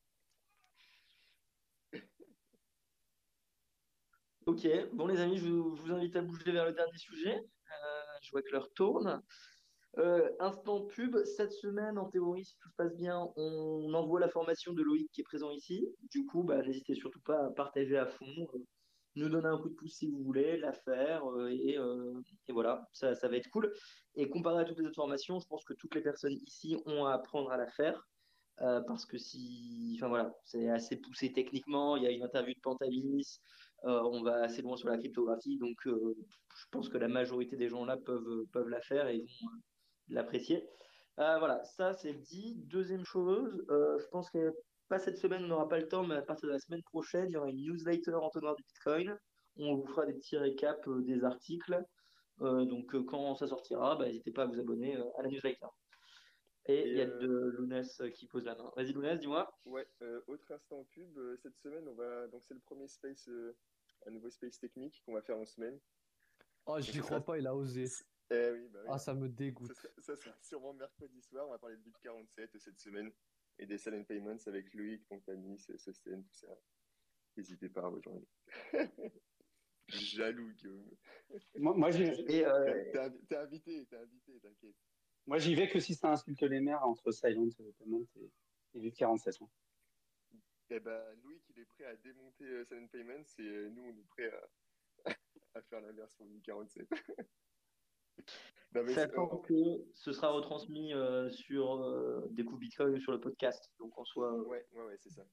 Ok, bon les amis, je vous, je vous, invite à bouger vers le dernier sujet. Euh, je vois que l'heure tourne. Euh, instant pub, cette semaine, en théorie, si tout se passe bien, on envoie la formation de Loïc qui est présent ici. Du coup, bah, n'hésitez surtout pas à partager à fond, euh, nous donner un coup de pouce si vous voulez, la faire, euh, et, voilà, ça, va être cool. Et comparé à toutes les autres formations, je pense que toutes les personnes ici ont à apprendre à la faire. parce que si, enfin voilà, c'est assez poussé techniquement. Il y a une interview de Pantalis, on va assez loin sur la cryptographie, donc je pense que la majorité des gens là peuvent peuvent la faire et vont l'apprécier. Euh, voilà, ça c'est dit. Deuxième chose, euh, je pense que pas cette semaine, on n'aura pas le temps, mais à partir de la semaine prochaine, il y aura une newsletter entonnoir du Bitcoin. On vous fera des petits récaps euh, des articles. donc quand ça sortira, bah, n'hésitez pas à vous abonner à la newsletter. Et il y a de Lounès qui pose la main. Vas-y Lounès, dis-moi. Ouais, autre instant pub. Cette semaine, on va donc c'est le premier space un nouveau space technique qu'on va faire en semaine. Oh, j'y crois pas, il a osé. Eh oui, bah oui. Ah, ça me Ça dégoûte. sera, ça sera sûrement mercredi soir. On va parler de BIP 47 cette semaine et des silent payments avec Loïc, Pontani, Sosten, tout ça. N'hésitez pas à rejoindre. Jaloux, Guillaume. Moi, moi, j'y euh, T'es invi- t'es invité, t'es invité, t'inquiète. moi, j'y vais que si ça insulte les mères entre Silent Payment et, et Vip 47. hein. Eh ben, Loïc, il est prêt à démonter euh, Silent Payments et euh, nous, on est prêt à, à faire l'inverse pour BIP 47. Sachant que ce sera retransmis euh, sur euh, des coups Bitcoin sur le podcast. Donc en soi, euh, Ouais, ouais, ouais, c'est ça.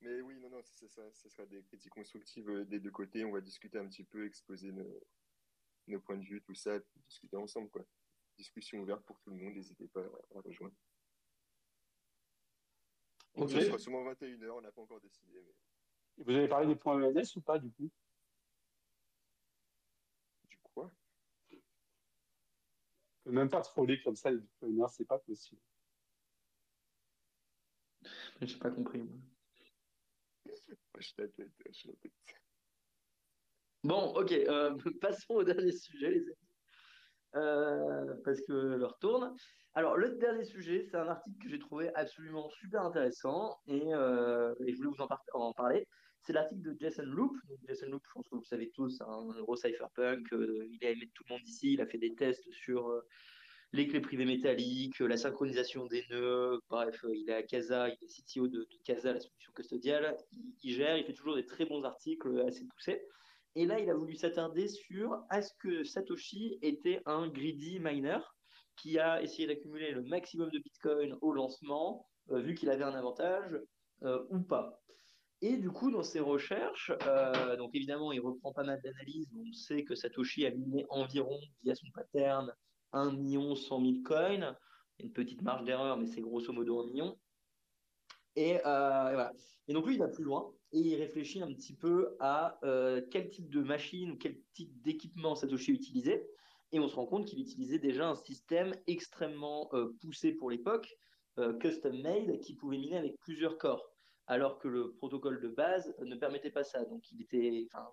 Mais oui, non, non, c'est ça, ça sera des critiques constructives des deux côtés. On va discuter un petit peu, exposer nos, nos points de vue, tout ça, puis discuter ensemble, quoi. Discussion ouverte pour tout le monde, n'hésitez pas à, à rejoindre. Ok. Ça sera sûrement 21h, on n'a pas encore décidé. Mais... Vous avez parlé des points ENS ou pas, du coup Du quoi? On peut même pas troller comme ça les bitcoiners, c'est pas possible. j'ai pas compris. moi. Tête. Bon, ok, euh, passons au dernier sujet, les amis. Euh, parce que l'heure tourne. Alors, le dernier sujet, c'est un article que j'ai trouvé absolument super intéressant et, euh, et je voulais vous en, par- en parler. C'est l'article de Jason Loop. Jason Loop, je pense que vous le savez tous, un gros cypherpunk. euh, il a aimé tout le monde ici. Il a fait des tests sur euh, les clés privées métalliques, la synchronisation des nœuds. Bref, euh, il est à Casa, il est CTO de, Casa, la solution custodiale. Il, gère, il fait toujours des très bons articles assez poussés. Et là, il a voulu s'attarder sur est-ce que Satoshi était un greedy miner qui a essayé d'accumuler le maximum de Bitcoin au lancement, vu qu'il avait un avantage, ou pas. Et du coup, dans ses recherches, euh, donc évidemment, il reprend pas mal d'analyses. On sait que Satoshi a miné environ, via son pattern, 1 million 100 000 coins. Une petite marge d'erreur, mais c'est grosso modo 1 million. Et, euh, et donc lui, il va plus loin et il réfléchit un petit peu à euh, quel type de machine ou quel type d'équipement Satoshi utilisait. Et on se rend compte qu'il utilisait déjà un système extrêmement poussé pour l'époque, custom made, qui pouvait miner avec plusieurs corps, alors que le protocole de base ne permettait pas ça. Donc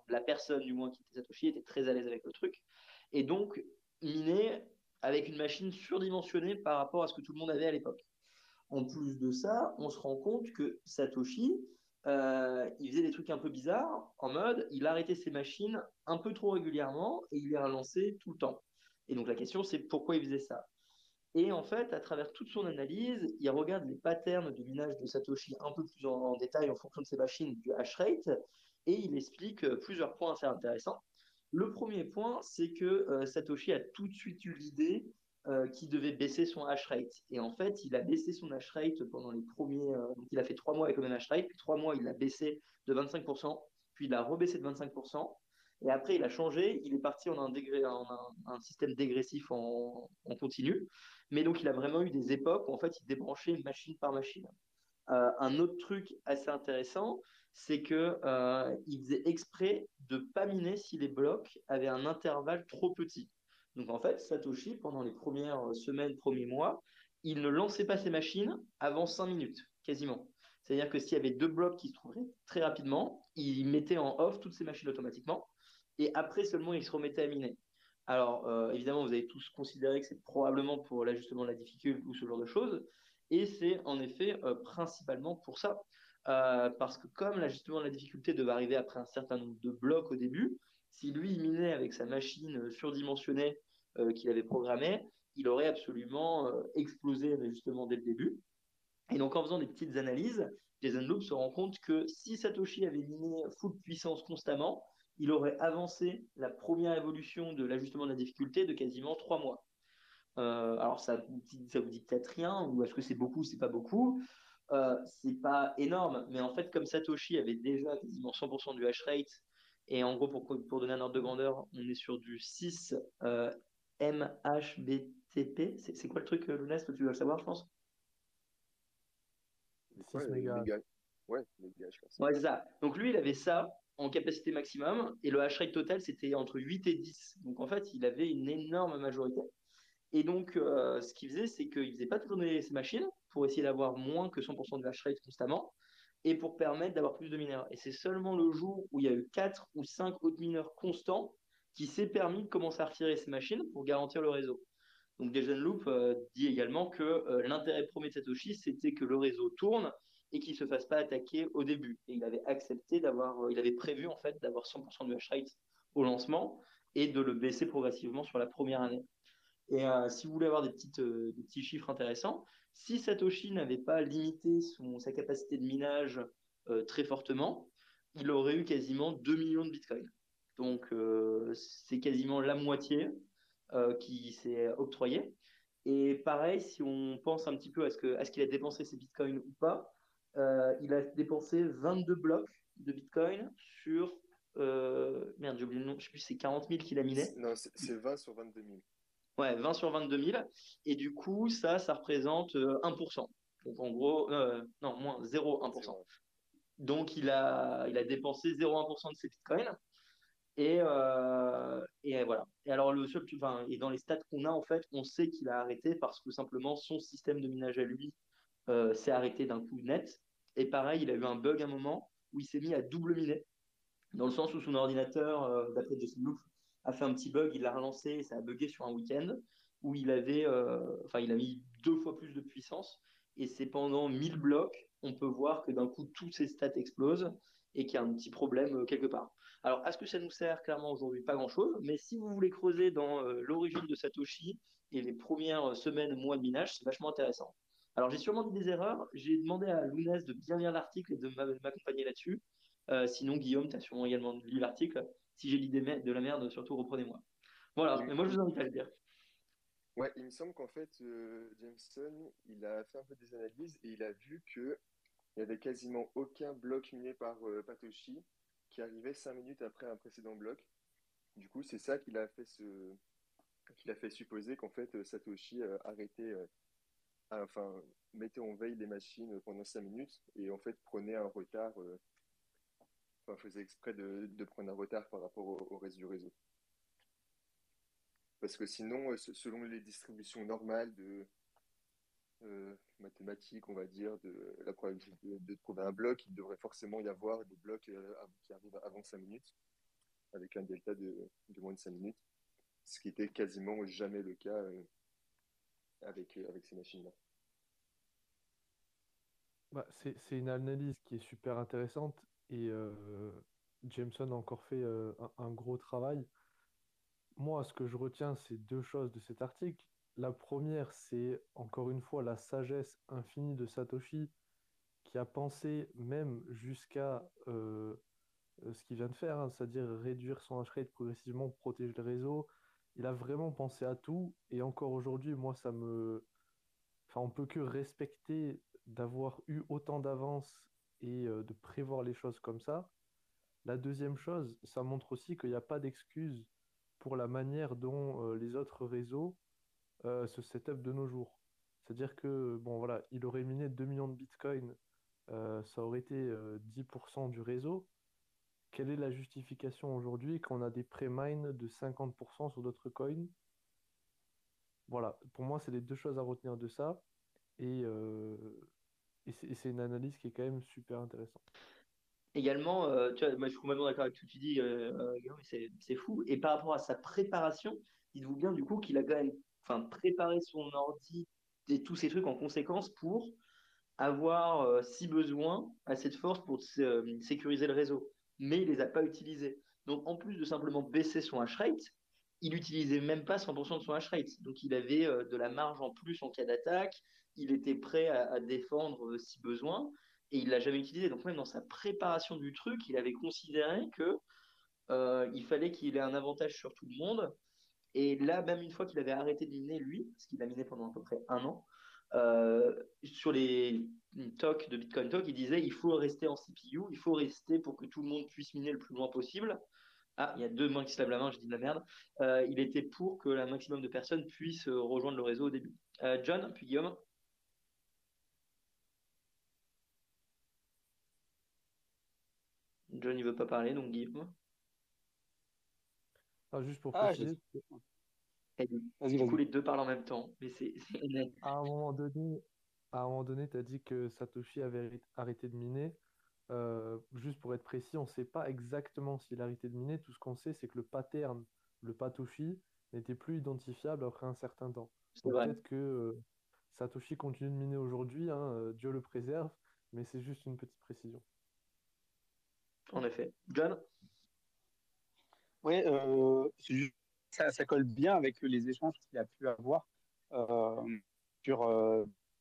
la personne du moins qui était Satoshi était très à l'aise avec le truc, et donc miner avec une machine surdimensionnée par rapport à ce que tout le monde avait à l'époque. En plus de ça, on se rend compte que Satoshi, euh, il faisait des trucs un peu bizarres, en mode, il arrêtait ses machines un peu trop régulièrement et il les relançait tout le temps. Et donc la question, c'est pourquoi il faisait ça? Et en fait, à travers toute son analyse, il regarde les patterns de minage de Satoshi un peu plus en, détail en fonction de ses machines, du hash rate, et il explique euh, plusieurs points assez intéressants. Le premier point, c'est que euh, Satoshi a tout de suite eu l'idée euh, qu'il devait baisser son hash rate. Et en fait, il a baissé son hash rate pendant les premiers. donc, il a fait trois mois avec le même hash rate, puis trois mois, il l'a baissé de 25%, puis il a rebaissé de 25%. Et après, il a changé, il est parti en un, système dégressif en, continu. Mais donc, il a vraiment eu des époques où, en fait, il débranchait machine par machine. Euh, un autre truc assez intéressant, c'est que euh, il faisait exprès de pas miner si les blocs avaient un intervalle trop petit. Donc en fait, Satoshi, pendant les premières semaines, premiers mois, il ne lançait pas ses machines avant 5 minutes, quasiment. C'est-à-dire que s'il y avait deux blocs qui se trouveraient très rapidement, il mettait en off toutes ces machines automatiquement, et après seulement il se remettait à miner. Alors euh, évidemment, vous avez tous considéré que c'est probablement pour l'ajustement de la difficulté ou ce genre de choses, et c'est en effet euh, principalement pour ça. Euh, parce que comme l'ajustement de la difficulté devait arriver après un certain nombre de blocs au début, si lui minait avec sa machine surdimensionnée qu'il avait programmée, il aurait absolument explosé justement dès le début. Et donc en faisant des petites analyses, Jason Loop se rend compte que si Satoshi avait miné full puissance constamment, il aurait avancé la première évolution de l'ajustement de la difficulté de quasiment trois mois. Euh, alors ça, ça vous dit peut-être rien, ou est-ce que c'est beaucoup, c'est pas beaucoup? Euh, c'est pas énorme, mais en fait, comme Satoshi avait déjà quasiment 100% du hash rate, et en gros, pour, pour donner un ordre de grandeur, on est sur du 6 euh, MHBTP. C'est quoi le truc, Lunas, que tu dois le savoir, je pense? Ouais, mégas. méga. Ouais, méga, je pense. Ouais, c'est ça. Donc lui, il avait ça en capacité maximum, et le hash rate total, c'était entre 8 et 10. Donc en fait, il avait une énorme majorité. Et donc, euh, ce qu'il faisait, c'est qu'il faisait pas tourner ses machines pour essayer d'avoir moins que 100% de hash rate constamment. et pour permettre d'avoir plus de mineurs. Et c'est seulement le jour où il y a eu quatre ou cinq autres mineurs constants qui s'est permis de commencer à retirer ces machines pour garantir le réseau. Donc Jason Loop euh, dit également que euh, l'intérêt premier de Satoshi, c'était que le réseau tourne et qu'il se fasse pas attaquer au début. Et il avait accepté d'avoir, euh, il avait prévu en fait d'avoir 100% de hash rate au lancement et de le baisser progressivement sur la première année. Et si vous voulez avoir des, petites, des petits chiffres intéressants, si Satoshi n'avait pas limité sa capacité de minage très fortement, il aurait eu quasiment 2 millions de bitcoins. Donc c'est quasiment la moitié euh, qui s'est octroyé. Et pareil, si on pense un petit peu à ce qu'il a dépensé ses bitcoins ou pas, euh, il a dépensé 22 blocs de bitcoin sur. Euh, merde, j'ai oublié le nom, je sais plus, c'est 40 000 qu'il a miné. Non, c'est 20 sur 22 000. Ouais, 20 sur 22 000. Et du coup, ça, ça représente 1%. Donc en gros, non, moins 0,1%. Donc il a, il a dépensé 0,1% de ses bitcoins. Et, euh, et voilà. Et alors, le seul, enfin, et dans les stats qu'on a, en fait, on sait qu'il a arrêté parce que simplement son système de minage à lui euh, s'est arrêté d'un coup net. Et pareil, il a eu un bug à un moment où il s'est mis à double miner. Dans le sens où son ordinateur, euh, d'après Jason Loop, a fait un petit bug, il l'a relancé et ça a bugué sur un week-end où il avait, enfin, il a mis deux fois plus de puissance. Et c'est pendant 1000 blocs, on peut voir que d'un coup, tous ses stats explosent et qu'il y a un petit problème quelque part. Alors, est-ce que ça nous sert clairement aujourd'hui Pas grand-chose, mais si vous voulez creuser dans euh, l'origine de Satoshi et les premières semaines, mois de minage, c'est vachement intéressant. Alors, j'ai sûrement dit des erreurs. J'ai demandé à Lounès de bien lire l'article et de m'accompagner là-dessus. Euh, sinon, Guillaume, tu as sûrement également lu l'article. Si j'ai dit de la merde, surtout reprenez-moi. Voilà, mais moi, je vous invite à le dire. Ouais, il me semble qu'en fait, euh, Jameson, il a fait un peu des analyses et il a vu qu'il n'y avait quasiment aucun bloc miné par Patoshi qui arrivait cinq minutes après un précédent bloc. Du coup, c'est ça qui l'a fait, ce... qui fait supposer qu'en fait Satoshi euh, arrêtait, euh, enfin, mettait en veille les machines pendant cinq minutes et en fait prenait un retard, euh, enfin, faisait exprès de, prendre un retard par rapport au, reste du réseau. Parce que sinon, selon les distributions normales de, euh, mathématiques, on va dire, de la probabilité de, trouver un bloc, il devrait forcément y avoir des blocs euh, qui arrivent avant 5 minutes, avec un delta de, moins de 5 minutes, ce qui était quasiment jamais le cas euh, avec, avec ces machines-là. Bah, c'est une analyse qui est super intéressante et Jameson a encore fait un, gros travail. Moi, ce que je retiens, c'est deux choses de cet article. La première, c'est encore une fois la sagesse infinie de Satoshi qui a pensé même jusqu'à euh, ce qu'il vient de faire, hein, c'est-à-dire réduire son hash rate progressivement protéger le réseau. Il a vraiment pensé à tout et encore aujourd'hui, moi, ça me. Enfin, on peut que respecter d'avoir eu autant d'avance et euh, de prévoir les choses comme ça. La deuxième chose, ça montre aussi qu'il n'y a pas d'excuse pour la manière dont euh, les autres réseaux euh, ce setup de nos jours. C'est-à-dire que, bon, voilà, il aurait miné 2 millions de bitcoins, ça aurait été 10% euh, du réseau. Quelle est la justification aujourd'hui quand on a des pré-mines de 50% sur d'autres coins? Voilà, pour moi, c'est les deux choses à retenir de ça. Et, et c'est une analyse qui est quand même super intéressante également, tu vois, moi, je suis complètement d'accord avec ce que tu dis, c'est fou. Et par rapport à sa préparation, dites-vous bien du coup qu'il a quand même préparer son ordi et tous ces trucs en conséquence pour avoir, euh, si besoin, assez de force pour euh, sécuriser le réseau. Mais il les a pas utilisés. Donc, en plus de simplement baisser son hash rate, il n'utilisait même pas 100% de son hash rate. Donc, il avait euh, de la marge en plus en cas d'attaque. Il était prêt à, défendre si besoin. Et il l'a jamais utilisé. Donc, même dans sa préparation du truc, il avait considéré que il fallait qu'il ait un avantage sur tout le monde et là, même une fois qu'il avait arrêté de miner, lui, parce qu'il a miné pendant à peu près un an, euh, sur les talks de Bitcoin Talk, il disait il faut rester en CPU, il faut rester pour que tout le monde puisse miner le plus loin possible. Ah, il y a deux mains qui se lavent la main, je dis de la merde. Euh, il était pour que un maximum de personnes puissent euh, rejoindre le réseau au début. John, puis Guillaume. John, il veut pas parler, donc Guillaume. Ah, juste pour ah, du coup, les deux parlent en même temps. Mais c'est à un moment donné, à un moment donné, tu as dit que Satoshi avait arrêté de miner. Euh, juste pour être précis, on ne sait pas exactement s'il a arrêté de miner. Tout ce qu'on sait, c'est que le pattern, le Patoshi, n'était plus identifiable après un certain temps. C'est vrai. peut-être que euh, Satoshi continue de miner aujourd'hui, hein, euh, Dieu le préserve, mais c'est juste une petite précision. En effet. John? Oui, ça, ça, colle bien avec les échanges qu'il a pu avoir sur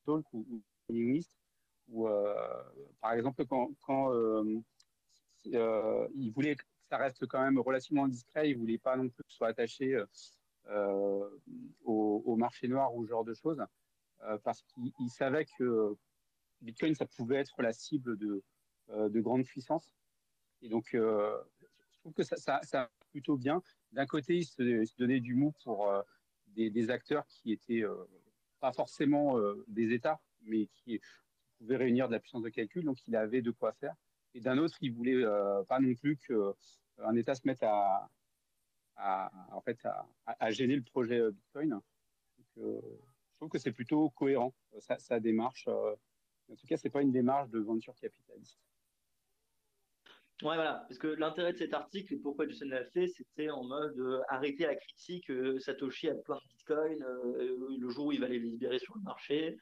Talk ou, Linguist ou euh, par exemple quand, quand euh, euh, il voulait que ça reste quand même relativement discret, il voulait pas non plus que ce soit attaché au, au, marché noir ou ce genre de choses, parce qu'il savait que Bitcoin, ça pouvait être la cible de, de grandes puissances. Et donc, je trouve que ça, ça, ça plutôt bien. D'un côté, il se, il se, donnait du mou pour des, des, acteurs qui étaient pas forcément des États, mais qui pouvait réunir de la puissance de calcul, donc il avait de quoi faire. Et d'un autre, il voulait euh, pas non plus qu'un euh, État se mette à, gêner le projet euh, Bitcoin. Euh, je trouve que c'est plutôt cohérent, sa, démarche. Euh, en tout cas, c'est pas une démarche de venture capitaliste. Ouais, voilà, parce que l'intérêt de cet article et pourquoi Jason l'a fait, c'était en mode euh, arrêter la critique. Euh, Satoshi a plein de bitcoins euh, le jour où il va les libérer sur le marché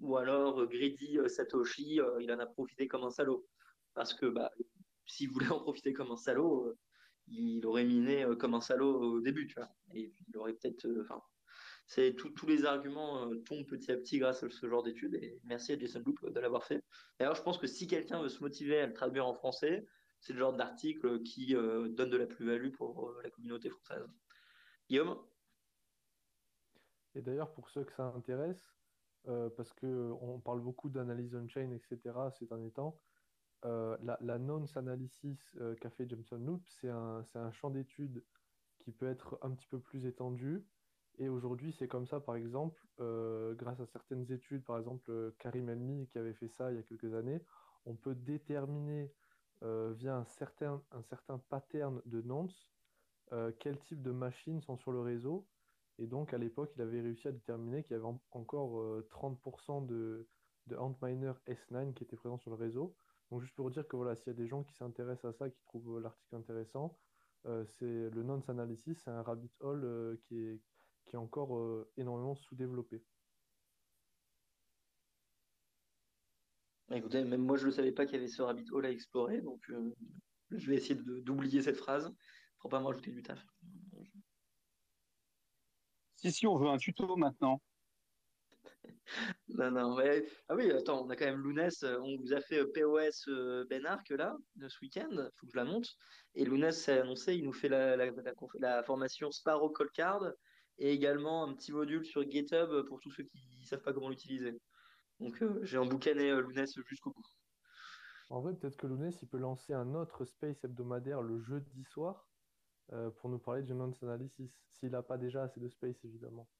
ou alors Greedy Satoshi, il en a profité comme un salaud. Parce que bah, s'il voulait en profiter comme un salaud, il aurait miné comme un salaud au début, tu vois. Et il aurait peut-être. Enfin, c'est tous les arguments tombent petit à petit grâce à ce genre d'études. Et merci à Jason Loop de l'avoir fait. D'ailleurs, je pense que si quelqu'un veut se motiver à le traduire en français, c'est le genre d'article qui euh, donne de la plus-value pour euh, la communauté française. Guillaume? Et d'ailleurs, pour ceux que ça intéresse, euh, parce qu'on parle beaucoup d'analyse on-chain, etc. ces derniers temps. Euh, la, la nonce analysis euh, qu'a fait Jameson Loop, c'est un, un, champ d'études qui peut être un petit peu plus étendu. Et aujourd'hui, c'est comme ça, par exemple, euh, grâce à certaines études, par exemple Karim Elmi qui avait fait ça il y a quelques années, on peut déterminer via un certain, pattern de nonce quel type de machines sont sur le réseau et donc, à l'époque, il avait réussi à déterminer qu'il y avait en encore euh, 30% de, de Antminer S9 qui étaient présents sur le réseau. Donc, juste pour dire que voilà, s'il y a des gens qui s'intéressent à ça, qui trouvent l'article intéressant, euh, c'est le nonce analysis, c'est un rabbit hole euh, qui, est, encore euh, énormément sous-développé. Écoutez, même moi, je ne savais pas qu'il y avait ce rabbit hole à explorer, donc euh, je vais essayer d'oublier cette phrase pour pas me rajouter du taf. Si, si, on veut un tuto maintenant. non, non, mais... Ah oui, attends, on a quand même Lounès, on vous a fait POS Ben Arc là, ce week-end, il faut que je la monte. Et Lounès s'est annoncé, il nous fait la, la, la, la formation Sparrow Call Card et également un petit module sur GitHub pour tous ceux qui ne savent pas comment l'utiliser. Donc euh, j'ai emboucané euh, Lounès jusqu'au bout. En vrai, peut-être que Lounès, il peut lancer un autre space hebdomadaire le jeudi soir euh, pour nous parler du nonce analysis, s'il n'a pas déjà assez de space, évidemment.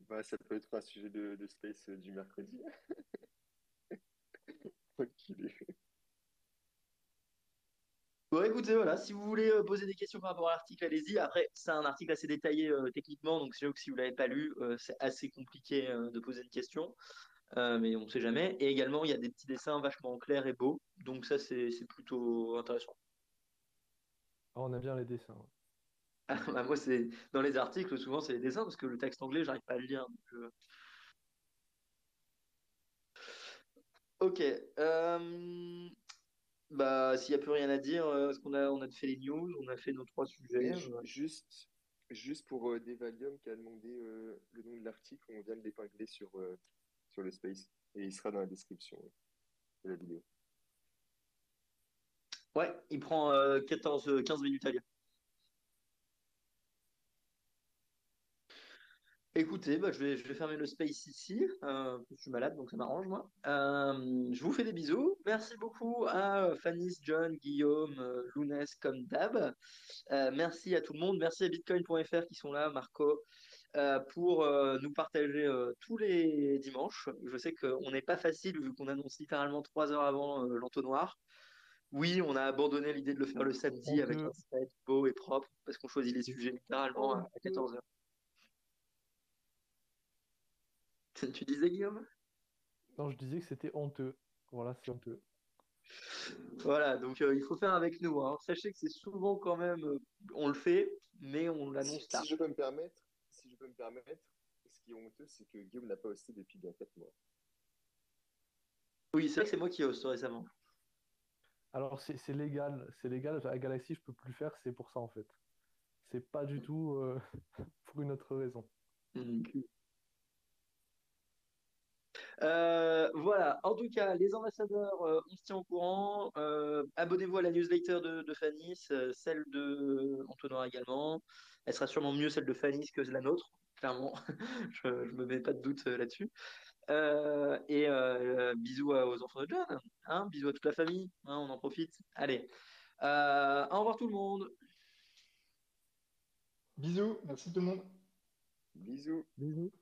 Bah, ça peut être un sujet de, de space euh, du mercredi. Bon, écoutez, voilà, si vous voulez euh, poser des questions par rapport à l'article, allez-y. Après, c'est un article assez détaillé euh, techniquement, donc c'est que si vous l'avez pas lu, euh, c'est assez compliqué de poser une question, mais on ne sait jamais. Et également, il y a des petits dessins vachement clairs et beaux, donc ça, c'est plutôt intéressant. Ah, on a bien les dessins. Ouais. Ah, bah, moi, c'est dans les articles, souvent, c'est les dessins, parce que le texte anglais, j'arrive pas à le lire. Donc. Ok. Euh... Bah, s'il n'y a plus rien à dire, est-ce qu'on a, on a fait les news, on a fait nos trois sujets. Et juste, juste pour euh, Devalium qui a demandé euh, le nom de l'article, on vient de l'épingler sur, euh, sur le space. Et il sera dans la description de la vidéo. Ouais, il prend euh, 14, 15 minutes à lire. Écoutez, bah, je vais, je vais fermer le space ici. Euh, je suis malade, donc ça m'arrange, moi. Euh, je vous fais des bisous. Merci beaucoup à Fanny, John, Guillaume, euh, Lounès, comme d'hab. Euh, merci à tout le monde. Merci à Bitcoin.fr qui sont là, Marco, pour nous partager tous les dimanches. Je sais qu'on n'est pas facile vu qu'on annonce littéralement trois heures avant l'entonnoir. Oui, on a abandonné l'idée de le faire le samedi avec un site beau et propre parce qu'on choisit les sujets littéralement à 14 heures. Tu disais, Guillaume? Non, je disais que c'était honteux. Voilà, c'est honteux. Voilà, donc euh, il faut faire avec nous. hein. Sachez que c'est souvent quand même, euh, on le fait, mais on Si, l'annonce tard. si je peux me permettre, si je peux me permettre, ce qui est honteux, c'est que Guillaume n'a pas hosté depuis bien 4 mois. Oui, c'est vrai que c'est moi qui hoste récemment. Alors c'est légal, c'est légal. À Galaxy, je peux plus le faire, c'est pour ça en fait. C'est pas du tout euh, pour une autre raison. Mm. Euh, voilà, en tout cas, les ambassadeurs, euh, on se tient au courant. Euh, abonnez-vous à la newsletter de, de Fanis, euh, celle de Antonoir également. Elle sera sûrement mieux celle de Fanis que la nôtre, clairement. je, je me mets pas de doute euh, là-dessus. Euh, et euh, bisous à- aux enfants de John, hein, bisous à toute la famille, hein, on en profite. Allez, Euh, au revoir tout le monde. Bisous, merci tout le monde. Bisous. Bisous.